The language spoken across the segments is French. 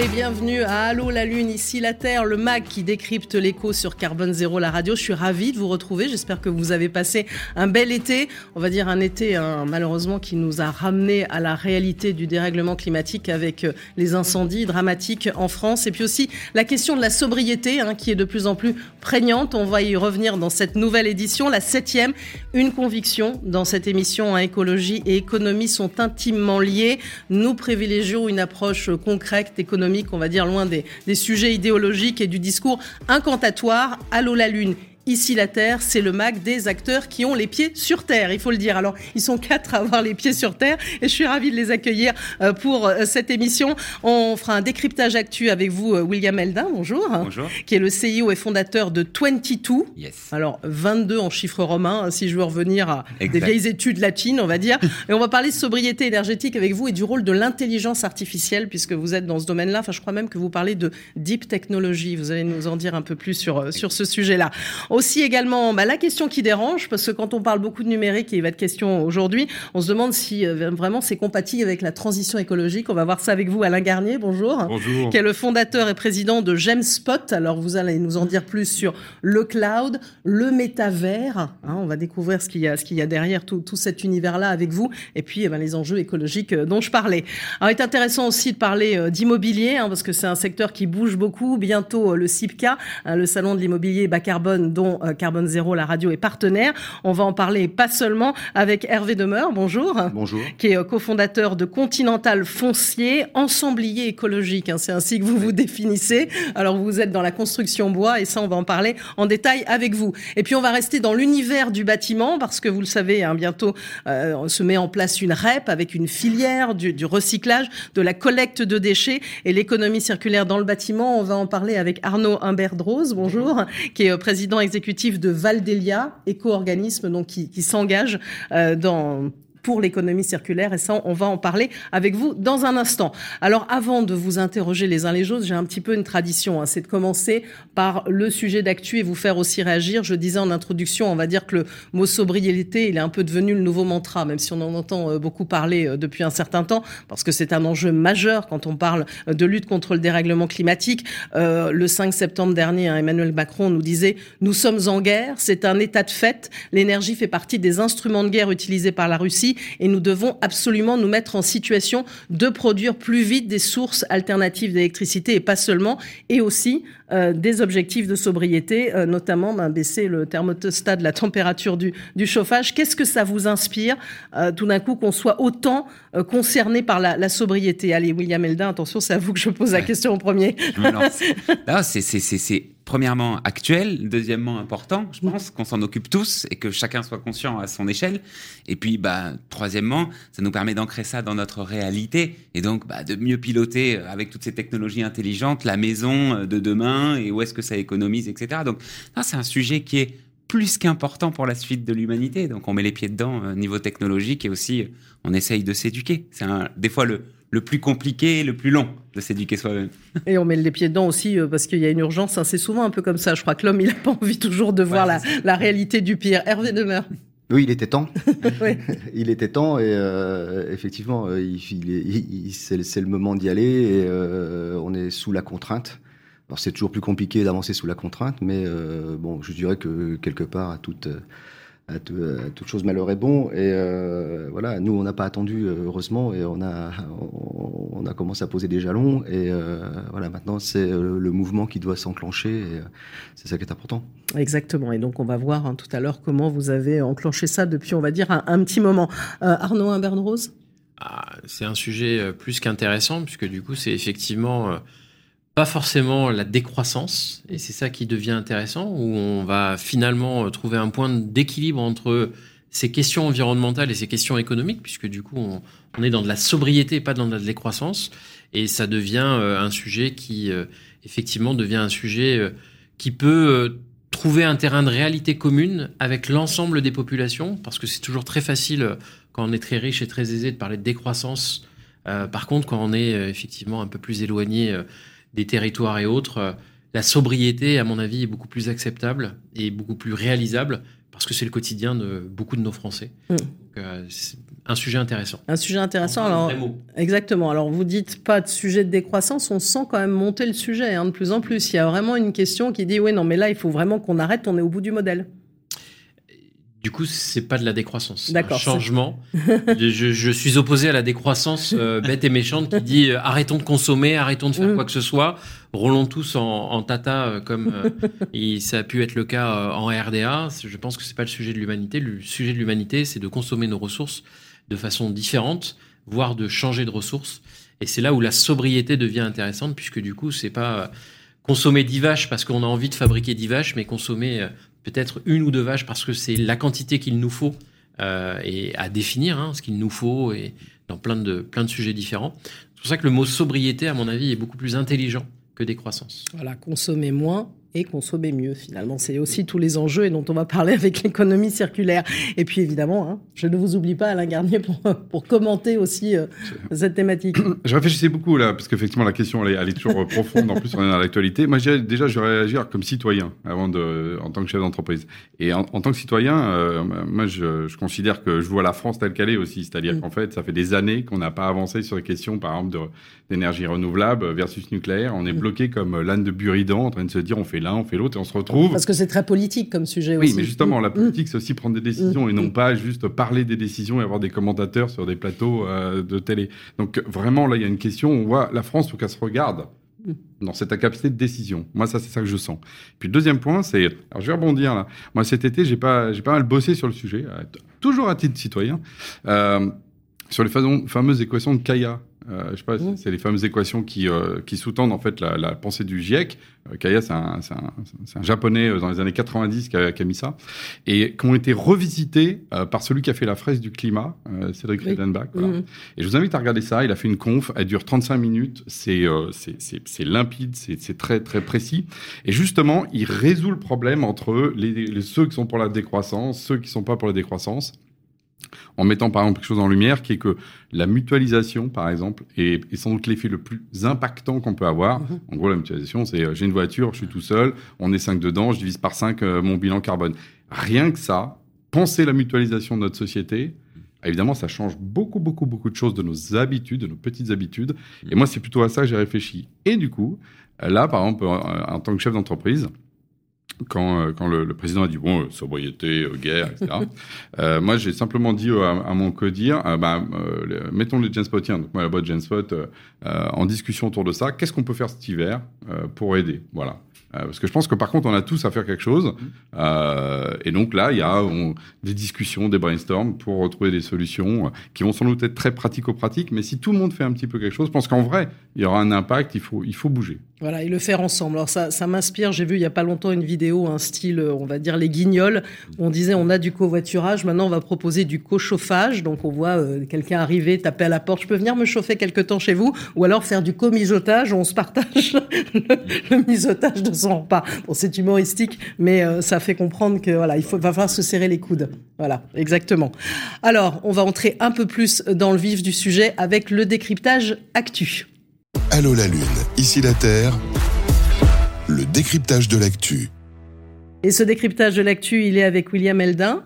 Et bienvenue à Allô la Lune, ici la Terre, le MAG qui décrypte l'écho sur Carbone Zéro, la radio. Je suis ravie de vous retrouver. J'espère que vous avez passé un bel été. On va dire un été, hein, malheureusement, qui nous a ramené à la réalité du dérèglement climatique avec euh, les incendies dramatiques en France. Et puis aussi la question de la sobriété, hein, qui est de plus en plus prégnante. On va y revenir dans cette nouvelle édition, la septième. Une conviction dans cette émission, hein, écologie et économie sont intimement liées. Nous privilégions une approche concrète, économique on va dire, loin des, des sujets idéologiques et du discours incantatoire. Allô la Lune, Ici la Terre, c'est le mag des acteurs qui ont les pieds sur Terre, il faut le dire. Alors, ils sont quatre à avoir les pieds sur Terre et je suis ravie de les accueillir euh, pour euh, cette émission. On fera un décryptage actu avec vous, euh, William Eldin, bonjour. Bonjour. Qui est le CEO et fondateur de 22. Yes. Alors, 22 en chiffres romains, hein, si je veux revenir à des vieilles études latines, on va dire. Et on va parler de sobriété énergétique avec vous et du rôle de l'intelligence artificielle, puisque vous êtes dans ce domaine-là. Enfin, je crois même que vous parlez de deep technology. Vous allez nous en dire un peu plus sur, sur ce sujet-là. Aussi également bah, la question qui dérange, parce que quand on parle beaucoup de numérique, et il va être question aujourd'hui, on se demande si euh, vraiment c'est compatible avec la transition écologique. On va voir ça avec vous, Alain Garnier, bonjour. Bonjour. Qui est le fondateur et président de GemSpot. Alors vous allez nous en dire plus sur le cloud, le métavers. Hein, on va découvrir ce qu'il y a, ce qu'il y a derrière tout, tout cet univers-là avec vous, et puis eh ben, les enjeux écologiques euh, dont je parlais. Alors il est intéressant aussi de parler euh, d'immobilier, hein, parce que c'est un secteur qui bouge beaucoup. Bientôt le CIPCA, hein, le salon de l'immobilier bas carbone, dont Carbone Zéro, la radio est partenaire. On va en parler pas seulement avec Hervé Demeure, bonjour. Bonjour. Qui est euh, cofondateur de Continental Foncier, ensemblier écologique. Hein, c'est ainsi que vous vous définissez. Alors vous êtes dans la construction bois et ça on va en parler en détail avec vous. Et puis on va rester dans l'univers du bâtiment parce que vous le savez, hein, bientôt euh, on se met en place une REP avec une filière du, du recyclage, de la collecte de déchets et l'économie circulaire dans le bâtiment. On va en parler avec Arnaud Humbert-Drose, bonjour, qui est euh, président exécutif de Valdelia, éco-organisme donc qui, s'engage euh, dans pour l'économie circulaire et ça on va en parler avec vous dans un instant. Alors avant de vous interroger les uns les autres, j'ai un petit peu une tradition, hein, c'est de commencer par le sujet d'actu et vous faire aussi réagir. Je disais en introduction, on va dire que le mot sobriété, il est un peu devenu le nouveau mantra, même si on en entend euh, beaucoup parler euh, depuis un certain temps, parce que c'est un enjeu majeur quand on parle euh, de lutte contre le dérèglement climatique. Euh, le 5 septembre dernier, hein, Emmanuel Macron nous disait nous sommes en guerre, c'est un état de fait. L'énergie fait partie des instruments de guerre utilisés par la Russie et nous devons absolument nous mettre en situation de produire plus vite des sources alternatives d'électricité et pas seulement, et aussi euh, des objectifs de sobriété, euh, notamment ben, baisser le thermostat de la température du, du chauffage. Qu'est-ce que ça vous inspire euh, tout d'un coup qu'on soit autant concerné par la, la, sobriété? Allez, William Eldin, attention, c'est à vous que je pose la question en premier. c'est premièrement actuel, deuxièmement important, je pense, qu'on s'en occupe tous et que chacun soit conscient à son échelle. Et puis, bah, troisièmement, ça nous permet d'ancrer ça dans notre réalité et donc bah, de mieux piloter avec toutes ces technologies intelligentes la maison de demain et où est-ce que ça économise, etc. Donc, c'est un sujet qui est plus qu'important pour la suite de l'humanité. Donc, on met les pieds dedans, euh, niveau technologique et aussi, on essaye de s'éduquer. C'est des fois le, le plus compliqué, le plus long de s'éduquer soi-même. Et on met les pieds dedans aussi euh, parce qu'il y a une urgence. Hein. C'est souvent un peu comme ça. Je crois que l'homme, il n'a pas envie toujours de voir la, la, réalité du pire. Hervé Demeure. Oui, il était temps. oui. Il était temps et euh, effectivement, euh, il, il, il, c'est le moment d'y aller et euh, on est sous la contrainte. Alors c'est toujours plus compliqué d'avancer sous la contrainte, mais euh, bon, je dirais que quelque part à toute à, tout, à toute chose malheur est bon. Et euh, voilà, nous, on n'a pas attendu, euh, heureusement, et on a, on a commencé à poser des jalons. Et euh, voilà, maintenant, c'est euh, le mouvement qui doit s'enclencher. Et euh, c'est ça qui est important. Exactement. Et donc, on va voir hein, tout à l'heure comment vous avez enclenché ça depuis, on va dire, un, un petit moment. Arnaud Imberne-Rose ah, C'est un sujet plus qu'intéressant, puisque du coup, c'est effectivement pas forcément la décroissance, et c'est ça qui devient intéressant, où on va finalement trouver un point d'équilibre entre ces questions environnementales et ces questions économiques, puisque du coup on, est dans de la sobriété, pas dans de la décroissance, et ça devient euh, un sujet qui euh, effectivement devient un sujet euh, qui peut trouver un terrain de réalité commune avec l'ensemble des populations, parce que c'est toujours très facile quand on est très riche et très aisé de parler de décroissance. par contre, quand on est effectivement un peu plus éloigné des territoires et autres, la sobriété, à mon avis, est beaucoup plus acceptable et beaucoup plus réalisable parce que c'est le quotidien de beaucoup de nos Français. Mm. Donc, euh, c'est un sujet intéressant. Un sujet intéressant. Alors, vrai mot. exactement. Alors, vous dites pas de sujet de décroissance, on sent quand même monter le sujet hein, de plus en plus. Il y a vraiment une question qui dit oui, non, mais là, il faut vraiment qu'on arrête. On est au bout du modèle. Du coup, c'est pas de la décroissance. c'est D'accord, Un changement. je, je suis opposé à la décroissance euh, bête et méchante qui dit euh, arrêtons de consommer, arrêtons de faire Mm. quoi que ce soit, roulons tous en, en tata euh, comme il, ça a pu être le cas en RDA. Je pense que c'est pas le sujet de l'humanité. Le sujet de l'humanité, c'est de consommer nos ressources de façon différente, voire de changer de ressources. Et c'est là où la sobriété devient intéressante, puisque du coup, c'est pas consommer 10 vaches parce qu'on a envie de fabriquer 10 vaches, mais consommer peut-être une ou deux vaches parce que c'est la quantité qu'il nous faut euh, et à définir hein, ce qu'il nous faut et dans plein de, plein de sujets différents. C'est pour ça que le mot sobriété, à mon avis, est beaucoup plus intelligent que décroissance. Voilà, consommer moins et consommer mieux finalement. C'est aussi tous les enjeux et dont on va parler avec l'économie circulaire. Et puis évidemment, hein, je ne vous oublie pas Alain Garnier pour, pour commenter aussi euh, cette thématique. Je réfléchissais beaucoup là, parce qu'effectivement la question elle est, elle est toujours profonde. En plus, on est dans l'actualité. Moi, déjà, je vais réagir comme citoyen avant de, en tant que chef d'entreprise. Et en, en tant que citoyen, euh, moi, je, je considère que je vois la France telle qu'elle est aussi. C'est-à-dire Mm. qu'en fait, ça fait des années qu'on n'a pas avancé sur les questions, par exemple, d'énergie renouvelable versus nucléaire. On est Mm. bloqué comme l'âne de Buridan, en train de se dire on fait l'un, on fait l'autre, et on se retrouve. Parce que c'est très politique comme sujet Oui, aussi. mais justement, la Mm. politique, c'est aussi prendre des décisions Mm. et non pas juste parler des décisions et avoir des commentateurs sur des plateaux euh, de télé. Donc vraiment, là, il y a une question. On voit la France, faut qu'elle se regarde Mm. dans cette capacité de décision. Moi, ça, c'est ça que je sens. Puis le deuxième point, c'est, alors je vais rebondir là. Moi, cet été, j'ai pas, j'ai pas mal bossé sur le sujet, toujours à titre citoyen, euh, sur les fameuses équations de Kaya. Euh, je sais pas, c'est- Mm. c'est les fameuses équations qui, euh, qui sous-tendent en fait la, la pensée du GIEC. Euh, Kaya, c'est un, japonais dans les années 90 qui a, qui a mis ça, et qui ont été revisitées euh, par celui qui a fait la fraise du climat, Cédric Oui. Redenbach. Voilà. Mhm. Et je vous invite à regarder ça. Il a fait une conf, elle dure 35 minutes. C'est limpide, c'est c'est très très précis. Et justement, il résout le problème entre les, les- ceux qui sont pour la décroissance, ceux qui sont pas pour la décroissance, en mettant par exemple quelque chose en lumière, qui est que la mutualisation, par exemple, est, est sans doute l'effet le plus impactant qu'on peut avoir. Mhm. En gros, la mutualisation, c'est euh, j'ai une voiture, je suis tout seul, on est cinq dedans, je divise par 5 mon bilan carbone. Rien que ça, penser la mutualisation de notre société, évidemment, ça change beaucoup, beaucoup, beaucoup de choses de nos habitudes, de nos petites habitudes. Et moi, c'est plutôt à ça que j'ai réfléchi. Et du coup, là, par exemple, en tant que chef d'entreprise, quand, euh, quand le, le président a dit bon, euh, sobriété, euh, guerre, etc. euh, moi, j'ai simplement dit à, à mon codir, euh, bah, euh, mettons le Genspotien, donc moi la boîte Genspot, en discussion autour de ça. Qu'est-ce qu'on peut faire cet hiver pour aider? Voilà. Euh, parce que je pense que par contre, on a tous à faire quelque chose. Euh, et donc là, il y a on- des discussions, des brainstorms pour retrouver des solutions euh, qui vont sans doute être très pratico-pratiques. Mais si tout le monde fait un petit peu quelque chose, je pense qu'en vrai, il y aura un impact. Il faut, il faut bouger. Voilà, et le faire ensemble. Alors ça, ça m'inspire. J'ai vu il y a pas longtemps une vidéo, un style, on va dire les guignols. Où on disait on a du covoiturage, maintenant on va proposer du co-chauffage. Donc on voit euh, quelqu'un arriver, taper à la porte. Je peux venir me chauffer quelque temps chez vous, ou alors faire du co-mijotage où on se partage le, le mijotage de Bon, c'est humoristique, mais euh, ça fait comprendre que voilà, il faut, va falloir se serrer les coudes. Voilà, exactement. Alors, on va entrer un peu plus dans le vif du sujet avec le décryptage actu. Allô la Lune, ici la Terre. Le décryptage de l'actu. Et ce décryptage de l'actu, il est avec William Eldin.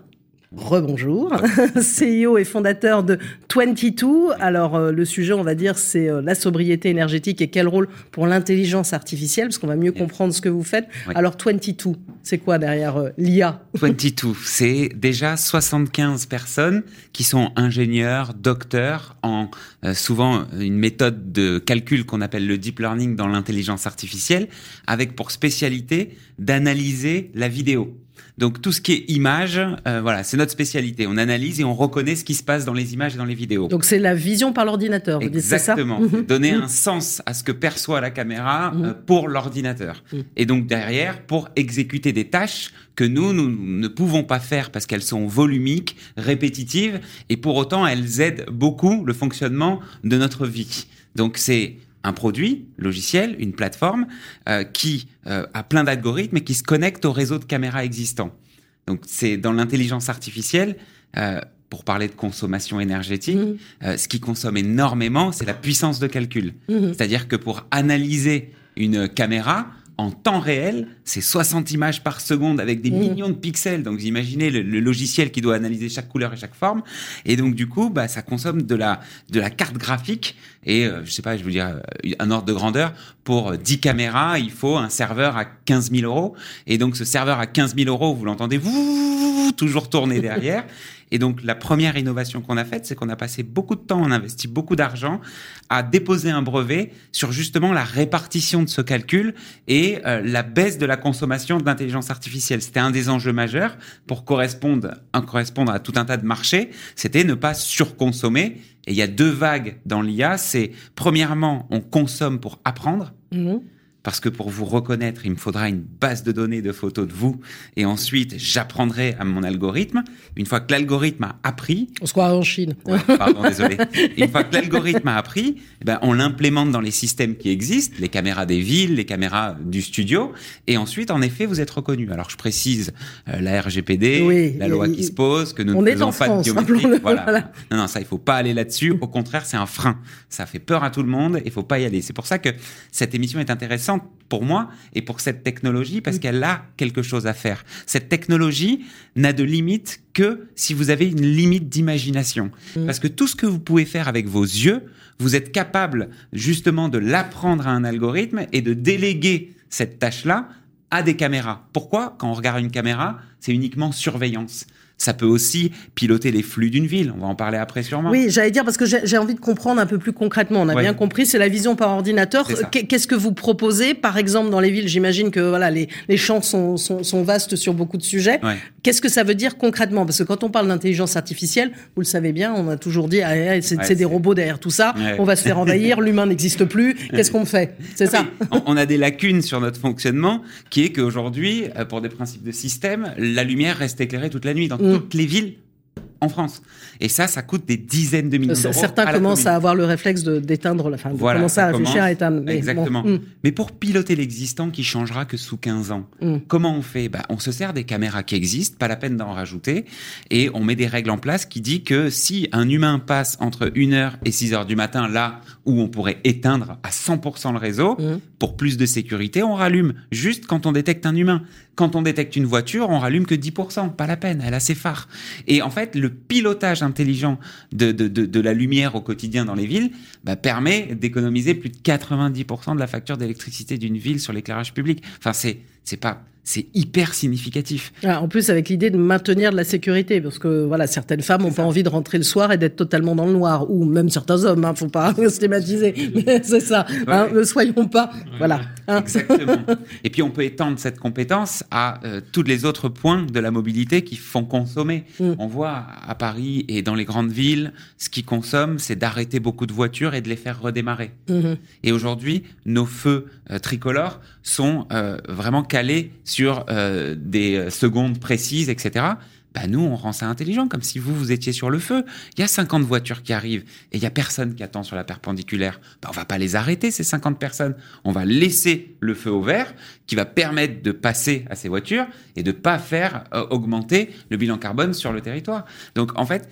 Rebonjour, CEO et fondateur de 22. Alors euh, le sujet, on va dire, c'est euh, la sobriété énergétique et quel rôle pour l'intelligence artificielle, parce qu'on va mieux comprendre ce que vous faites. Oui. Alors 22, c'est quoi derrière euh, l'IA 22, c'est déjà 75 personnes qui sont ingénieurs, docteurs en euh, souvent une méthode de calcul qu'on appelle le deep learning dans l'intelligence artificielle, avec pour spécialité d'analyser la vidéo. Donc tout ce qui est image, euh, voilà, c'est notre spécialité. On analyse et on reconnaît ce qui se passe dans les images et dans les vidéos. Donc c'est la vision par l'ordinateur, vous dites ça? Exactement. Mhm. Donner Mhm. un sens à ce que perçoit la caméra Mhm. euh, pour l'ordinateur. Mhm. Et donc derrière, pour exécuter des tâches que nous, nous ne pouvons pas faire parce qu'elles sont volumiques, répétitives, et pour autant elles aident beaucoup le fonctionnement de notre vie. Donc c'est un produit logiciel, une plateforme euh, qui euh, a plein d'algorithmes et qui se connecte au réseau de caméras existant. Donc c'est dans l'intelligence artificielle, euh, pour parler de consommation énergétique, Mhm. euh, ce qui consomme énormément, c'est la puissance de calcul. Mhm. C'est-à-dire que pour analyser une caméra, en temps réel, c'est 60 images par seconde avec des Mmh. millions de pixels. Donc vous imaginez le, le logiciel qui doit analyser chaque couleur et chaque forme. Et donc du coup, bah, ça consomme de la, de la carte graphique. Et euh, je sais pas, je veux dire, euh, un ordre de grandeur, pour 10 caméras, il faut un serveur à 15 000 euros. Et donc ce serveur à 15 000 euros, vous l'entendez, vous, toujours tourner derrière. Et donc la première innovation qu'on a faite, c'est qu'on a passé beaucoup de temps, on a investi beaucoup d'argent à déposer un brevet sur justement la répartition de ce calcul et euh, la baisse de la consommation de l'intelligence artificielle. C'était un des enjeux majeurs pour correspondre, à tout un tas de marchés. C'était ne pas surconsommer. Et il y a deux vagues dans l'IA. C'est premièrement, on consomme pour apprendre. Mhm. Parce que pour vous reconnaître, il me faudra une base de données de photos de vous. Et ensuite, j'apprendrai à mon algorithme. Une fois que l'algorithme a appris, On se croirait en Chine. Ouais, pardon, désolé. Une fois que l'algorithme a appris, eh ben, on l'implémente dans les systèmes qui existent, les caméras des villes, les caméras du studio, et ensuite, en effet, vous êtes reconnu. Alors, je précise euh, la RGPD, Oui, la loi qui se pose, que nous on ne est faisons pas France, de biométrie. rappelons-le, Voilà. voilà. Non, non, ça, il faut pas aller là-dessus. Au contraire, c'est un frein. Ça fait peur à tout le monde. Il faut pas y aller. C'est pour ça que cette émission est intéressante pour moi et pour cette technologie parce qu'elle a quelque chose à faire. Cette technologie n'a de limite que si vous avez une limite d'imagination. Parce que tout ce que vous pouvez faire avec vos yeux, vous êtes capable justement de l'apprendre à un algorithme et de déléguer cette tâche-là à des caméras. Pourquoi? Quand on regarde une caméra, c'est uniquement surveillance. Ça peut aussi piloter les flux d'une ville. On va en parler après sûrement. Oui, j'allais dire parce que j'ai envie de comprendre un peu plus concrètement. On a Ouais. bien compris, c'est la vision par ordinateur. Qu'est-ce que vous proposez, par exemple, dans les villes J'imagine que voilà, les, les champs sont, sont, sont vastes sur beaucoup de sujets. Ouais. Qu'est-ce que ça veut dire concrètement? Parce que quand on parle d'intelligence artificielle, vous le savez bien, on a toujours dit ah, ah, c'est Ouais, des robots derrière tout ça. On va se faire envahir, l'humain n'existe plus. Qu'est-ce qu'on fait? C'est ça. Oui, on- a des lacunes sur notre fonctionnement, qui est qu'aujourd'hui, euh, pour des principes de système, la lumière reste éclairée toute la nuit dans. Toutes les villes en France. Et ça, ça coûte des dizaines de millions d'euros. Certains commencent à avoir le réflexe d'éteindre, enfin, de Voilà, commencer à réfléchir commence. à éteindre. Mais bon, Exactement. hum, Mais pour piloter l'existant qui changera que sous 15 ans, hum. comment on fait? Bah, On se sert des caméras qui existent, pas la peine d'en rajouter, et on met des règles en place qui dit que si un humain passe entre 1h et 6h du matin, là où on pourrait éteindre à 100% le réseau, Mhm. pour plus de sécurité, on rallume juste quand on détecte un humain. Quand on détecte une voiture, on rallume que 10%, pas la peine, elle a ses phares. Et en fait, le pilotage intelligent de, de, la lumière au quotidien dans les villes bah, permet d'économiser plus de 90% de la facture d'électricité d'une ville sur l'éclairage public. Enfin, c'est c'est pas c'est hyper significatif. Ah, en plus, avec l'idée de maintenir de la sécurité, parce que voilà, certaines femmes n'ont pas envie de rentrer le soir et d'être totalement dans le noir, ou même certains hommes, hein, faut pas stigmatiser, mais c'est ça. hein, ne soyons pas, voilà. hein. Exactement. Et puis on peut étendre cette compétence à euh, tous les autres points de la mobilité qui font consommer. Mm. On voit à Paris et dans les grandes villes, ce qui consomme, c'est d'arrêter beaucoup de voitures et de les faire redémarrer. Mhm. Et aujourd'hui, nos feux euh, tricolores sont euh, vraiment calés sur euh, des euh, secondes précises, etc. Bah nous, on rend ça intelligent, comme si vous, vous étiez sur le feu. Il y a 50 voitures qui arrivent et il y a personne qui attend sur la perpendiculaire. Bah, on va pas les arrêter, ces 50 personnes. On va laisser le feu au vert qui va permettre de passer à ces voitures et de pas faire euh, augmenter le bilan carbone sur le territoire. Donc, en fait,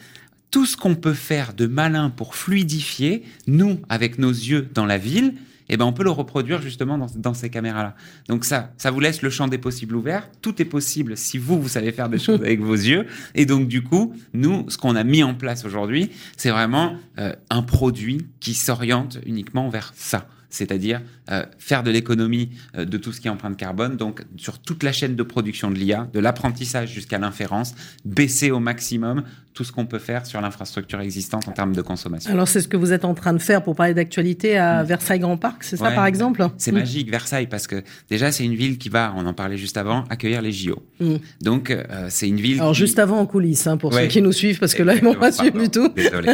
tout ce qu'on peut faire de malin pour fluidifier, nous, avec nos yeux dans la ville, eh ben, on peut le reproduire justement dans, dans ces caméras-là. Donc ça, ça vous laisse le champ des possibles ouvert. Tout est possible si vous, vous savez faire des choses avec vos yeux. Et donc, du coup, nous, ce qu'on a mis en place aujourd'hui, c'est vraiment euh, un produit qui s'oriente uniquement vers ça. C'est-à-dire euh, faire de l'économie euh, de tout ce qui est empreinte carbone, donc sur toute la chaîne de production de l'IA, de l'apprentissage jusqu'à l'inférence, baisser au maximum tout ce qu'on peut faire sur l'infrastructure existante en termes de consommation. Alors, c'est ce que vous êtes en train de faire pour parler d'actualité à Mm. Versailles Grand Parc, c'est ça, Ouais. par exemple C'est Mm. magique, Versailles, parce que déjà, c'est une ville qui va, on en parlait juste avant, accueillir les JO. Mm. Donc, euh, c'est une ville. Alors, qui- juste avant en coulisses, hein, pour Ouais. ceux qui nous suivent, parce que là, ils m'ont pas suivi du tout. Désolé.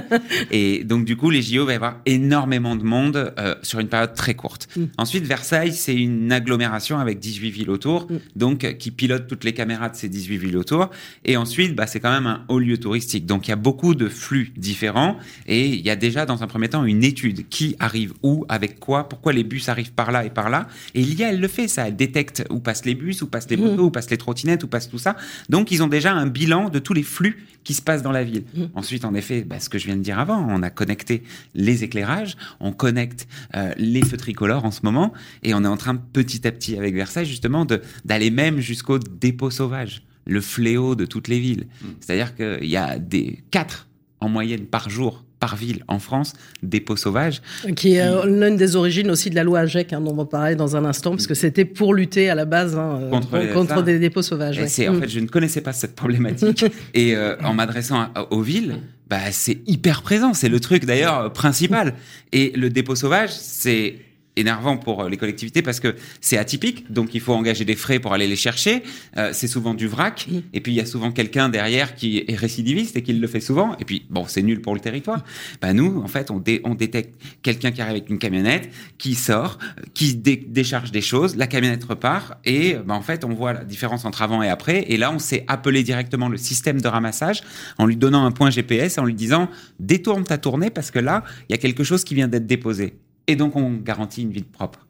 Et donc, du coup, les JO, va y avoir énormément de monde euh, sur une période très courte. Mm. Ensuite, Versailles, c'est une agglomération avec 18 villes autour, Mm. donc euh, qui pilote toutes les caméras de ces 18 villes autour. Et ensuite, bah, c'est quand même un haut lieu touristique. Donc, il y a beaucoup de flux différents. Et il y a déjà, dans un premier temps, une étude. Qui arrive où, avec quoi, pourquoi les bus arrivent par là et par là. Et l'IA, elle le fait, ça. Elle détecte où passent les bus, où passent les Mm. motos, où passent les trottinettes, où passe tout ça. Donc, ils ont déjà un bilan de tous les flux qui se passent dans la ville. Ensuite, en effet, bah, ce que je viens de dire avant, on a connecté les éclairages, on connecte euh, les feux tricolores en ce moment, et on est en train petit à petit avec Versailles justement de d'aller même jusqu'au dépôt sauvage, le fléau de toutes les villes. Mm. C'est-à-dire qu'il y a des quatre en moyenne par jour par ville en France, dépôts sauvages. Qui est euh, l'une des origines aussi de la loi AGEC, hein, dont on va parler dans un instant, parce que c'était pour lutter à la base hein, euh, Contre contre des dépôts sauvages. Et ouais. c'est en Mm. fait, je ne connaissais pas cette problématique et euh, en m'adressant aux villes, bah c'est hyper présent. C'est le truc d'ailleurs principal. Et le dépôt sauvage, c'est énervant pour euh, les collectivités parce que c'est atypique, donc il faut engager des frais pour aller les chercher. Euh, c'est souvent du vrac, et puis il y a souvent quelqu'un derrière qui est récidiviste et qui le fait souvent. Et puis bon, c'est nul pour le territoire. Bah nous, en fait, on, dé- on détecte quelqu'un qui arrive avec une camionnette, qui sort, qui dé- décharge des choses, la camionnette repart, et bah, en fait, on voit la différence entre avant et après. Et là, on sait appeler directement le système de ramassage en lui donnant un point GPS, en lui disant détourne ta tournée parce que là, il y a quelque chose qui vient d'être déposé. Et donc, on garantit une ville propre.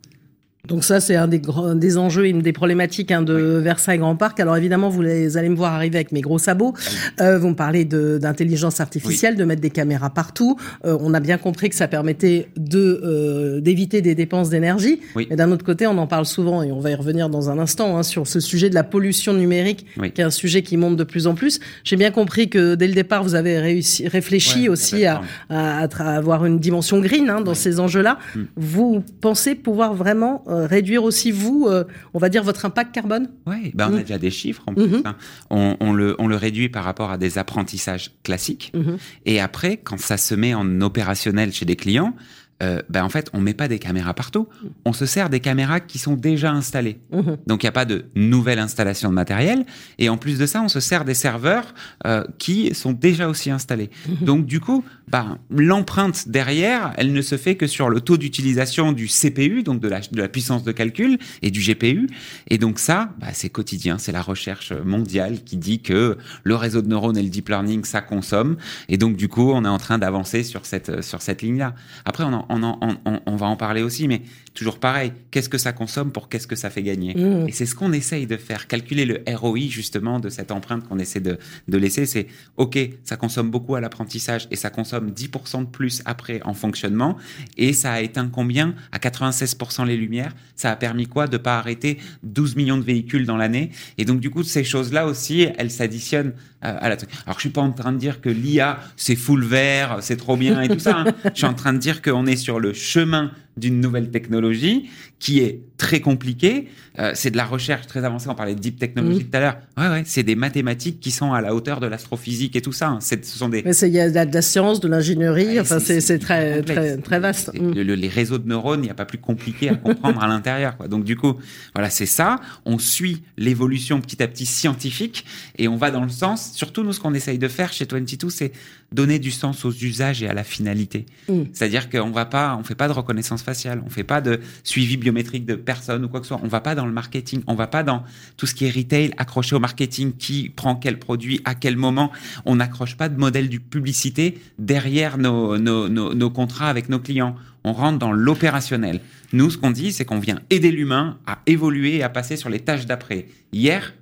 Donc ça, c'est un des, grands- des enjeux, une des problématiques hein, de Versailles Grand Parc. Alors évidemment, vous les- allez me voir arriver avec mes gros sabots. Euh, vous me parlez d'intelligence artificielle, de mettre des caméras partout. Euh, on a bien compris que ça permettait de euh, d'éviter des dépenses d'énergie. Oui. Mais d'un autre côté, on en parle souvent et on va y revenir dans un instant hein, sur ce sujet de la pollution numérique, Oui. qui est un sujet qui monte de plus en plus. J'ai bien compris que dès le départ, vous avez réussi, réfléchi Ouais, aussi à, à, avoir une dimension green hein, dans ces enjeux-là. Mm. Vous pensez pouvoir vraiment euh, réduire aussi, vous, euh, on va dire, votre impact carbone? Oui, ben on a Mhm. déjà des chiffres en plus. Mhm. hein. On, on le, on le réduit par rapport à des apprentissages classiques. Mhm. Et après, quand ça se met en opérationnel chez des clients, euh, ben en fait, on met pas des caméras partout. On se sert des caméras qui sont déjà installées. Donc, il n'y a pas de nouvelle installation de matériel. Et en plus de ça, on se sert des serveurs euh, qui sont déjà aussi installés. Donc, du coup, bah, l'empreinte derrière, elle ne se fait que sur le taux d'utilisation du CPU, donc de la, de la puissance de calcul, et du GPU. Et donc ça, bah, c'est quotidien. C'est la recherche mondiale qui dit que le réseau de neurones et le deep learning, ça consomme. Et donc, du coup, on est en train d'avancer sur cette, sur cette ligne-là. Après, on, en- on, en- on, on- va en parler aussi, mais toujours pareil. Qu'est-ce que ça consomme pour qu'est-ce que ça fait gagner Mhm. Et c'est ce qu'on essaye de faire. Calculer le ROI, justement, de cette empreinte qu'on essaie de, de laisser. C'est, OK, ça consomme beaucoup à l'apprentissage et ça consomme 10% de plus après en fonctionnement. Et ça a éteint combien? À 96% les lumières. Ça a permis quoi? De pas arrêter 12 millions de véhicules dans l'année. Et donc, du coup, ces choses-là aussi, elles s'additionnent truc. Alors, je suis pas en train de dire que l'IA, c'est full vert, c'est trop bien et tout ça. hein. Je suis en train de dire qu'on est sur le chemin d'une nouvelle technologie qui est très compliquée. Euh, c'est de la recherche très avancée. On parlait de deep technology Mhm. tout à l'heure. Ouais, ouais, c'est des mathématiques qui sont à la hauteur de l'astrophysique et tout ça. hein. C'est- Ce sont des, Il y a de la, de la science, de l'ingénierie, Ouais, enfin c'est c'est très, très, très vaste. C'est- Mm. le- le- les réseaux de neurones, il n'y a pas plus compliqué à comprendre à l'intérieur. quoi. Donc du coup, voilà, c'est ça. On suit l'évolution petit à petit scientifique et on va dans le sens. Surtout nous, ce qu'on essaye de faire chez 22, c'est donner du sens aux usages et à la finalité. Mm. C'est-à-dire qu'on va pas, on fait pas de reconnaissance faciale, on fait pas de suivi biométrique de personnes ou quoi que ce soit. On va pas dans le marketing, on va pas dans tout ce qui est retail accroché au marketing, qui prend quel produit à quel moment. On n'accroche pas de modèle du publicité derrière nos, nos, nos, nos contrats avec nos clients. On rentre dans l'opérationnel. Nous, ce qu'on dit, c'est qu'on vient aider l'humain à évoluer et à passer sur les tâches d'après. Hier,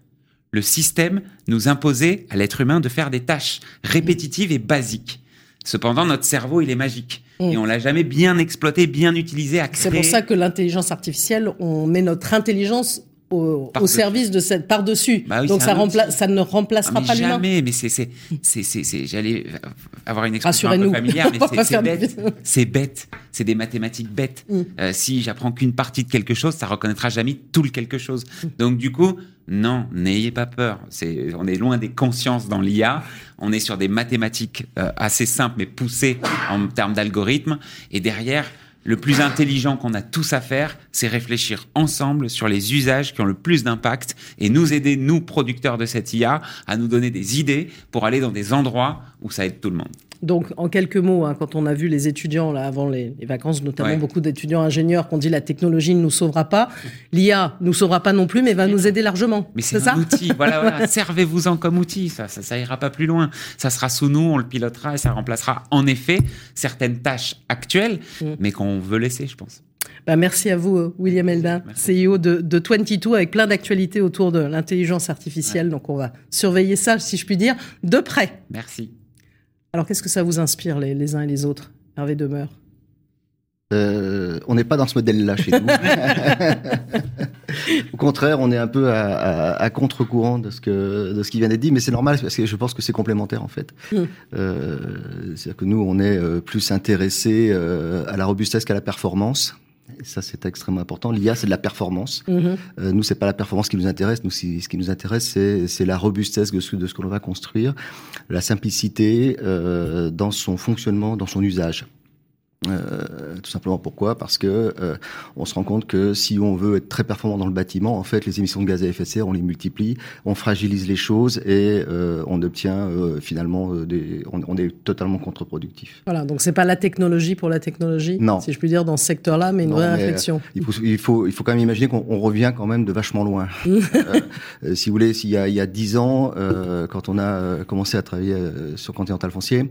le système nous imposait à l'être humain de faire des tâches répétitives et basiques. Cependant, notre cerveau, il est magique. Mm. Et on l'a jamais bien exploité, bien utilisé à créer. C'est pour ça que l'intelligence artificielle, on met notre intelligence au, service de cette par-dessus. Bah oui, Donc ça, rempla- ne Ah, remplacera mais pas l'humain. jamais, mais c'est, j'allais avoir une expression un peu familière, mais c'est, bête. C'est bête. C'est des mathématiques bêtes. Mm. Euh, si j'apprends qu'une partie de quelque chose, ça reconnaîtra jamais tout le quelque chose. Mm. Donc, du coup, non, n'ayez pas peur. C'est, on est loin des consciences dans l'IA. On est sur des mathématiques euh, assez simples, mais poussées en termes d'algorithmes. Et derrière, le plus intelligent qu'on a tous à faire, c'est réfléchir ensemble sur les usages qui ont le plus d'impact et nous aider, nous, producteurs de cette IA, à nous donner des idées pour aller dans des endroits où ça aide tout le monde. Donc, en quelques mots, hein, quand on a vu les étudiants là avant les, les vacances, notamment Ouais. beaucoup d'étudiants ingénieurs qui ont dit la technologie ne nous sauvera pas, l'IA nous sauvera pas non plus, mais va nous aider largement. Mais c'est un ça outil, voilà, voilà. servez-vous-en comme outil, ça, ça, ça ira pas plus loin. Ça sera sous nous, on le pilotera et ça remplacera en effet certaines tâches actuelles, Mm. mais qu'on veut laisser, je pense. Bah, merci à vous, euh, William Eldin, Merci. CEO de, de 22, avec plein d'actualités autour de l'intelligence artificielle. Donc, on va surveiller ça, si je puis dire, de près. Merci. Alors, qu'est-ce que ça vous inspire, les, les uns et les autres, Hervé Demeure Euh, on n'est pas dans ce modèle-là chez nous. Au contraire, on est un peu à, à, à contre-courant de ce que de ce qui vient d'être dit, mais c'est normal parce que je pense que c'est complémentaire en fait. Mm. Euh, C'est-à-dire que nous, on est euh, plus intéressé euh, à la robustesse qu'à la performance. Et ça, c'est extrêmement important. L'IA, c'est de la performance. Mhm. Euh, nous, c'est pas la performance qui nous intéresse. Nous, ce qui nous intéresse, c'est c'est la robustesse de ce, de ce que l'on va construire, la simplicité euh, dans son fonctionnement, dans son usage. Euh, tout simplement pourquoi? Parce que euh, on se rend compte que si on veut être très performant dans le bâtiment, en fait, les émissions de gaz à effet de serre, on les multiplie, on fragilise les choses et euh, on obtient finalement des, on, on est totalement contre-productif. Voilà, donc c'est pas la technologie pour la technologie, Non. si je puis dire, dans ce secteur-là, mais une Non, vraie mais, réflexion. Il faut, il faut, il faut quand même imaginer qu'on on revient quand même de vachement loin. si vous voulez, s'il y a, il y a dix ans, quand on a commencé à travailler sur Continental Foncier,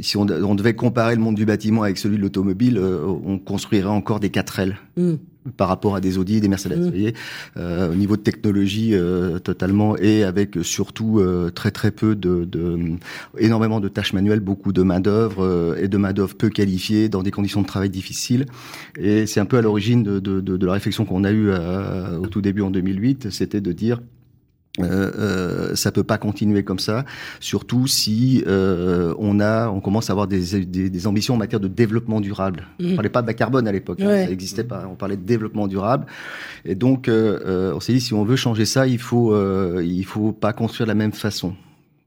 si on, on devait comparer le monde du bâtiment avec celui de l'automobile, euh, on construirait encore des 4L Mm. par rapport à des Audi, des Mercedes. Mm. Vous voyez, euh, au niveau de technologie, euh, totalement, et avec surtout euh, très très peu de, de énormément de tâches manuelles, beaucoup de main d'œuvre et de main d'œuvre peu qualifiée dans des conditions de travail difficiles. Et c'est un peu à l'origine de, de, de, de la réflexion qu'on a eue au tout début en 2008, c'était de dire euh, euh, ça peut pas continuer comme ça, surtout si euh, on a, on commence à avoir des, des, des ambitions en matière de développement durable. Mhm. On parlait pas de bas carbone à l'époque, hein, Ouais. ça n'existait pas. On parlait de développement durable, et donc euh, euh, on s'est dit si on veut changer ça, il faut, euh, il faut pas construire de la même façon.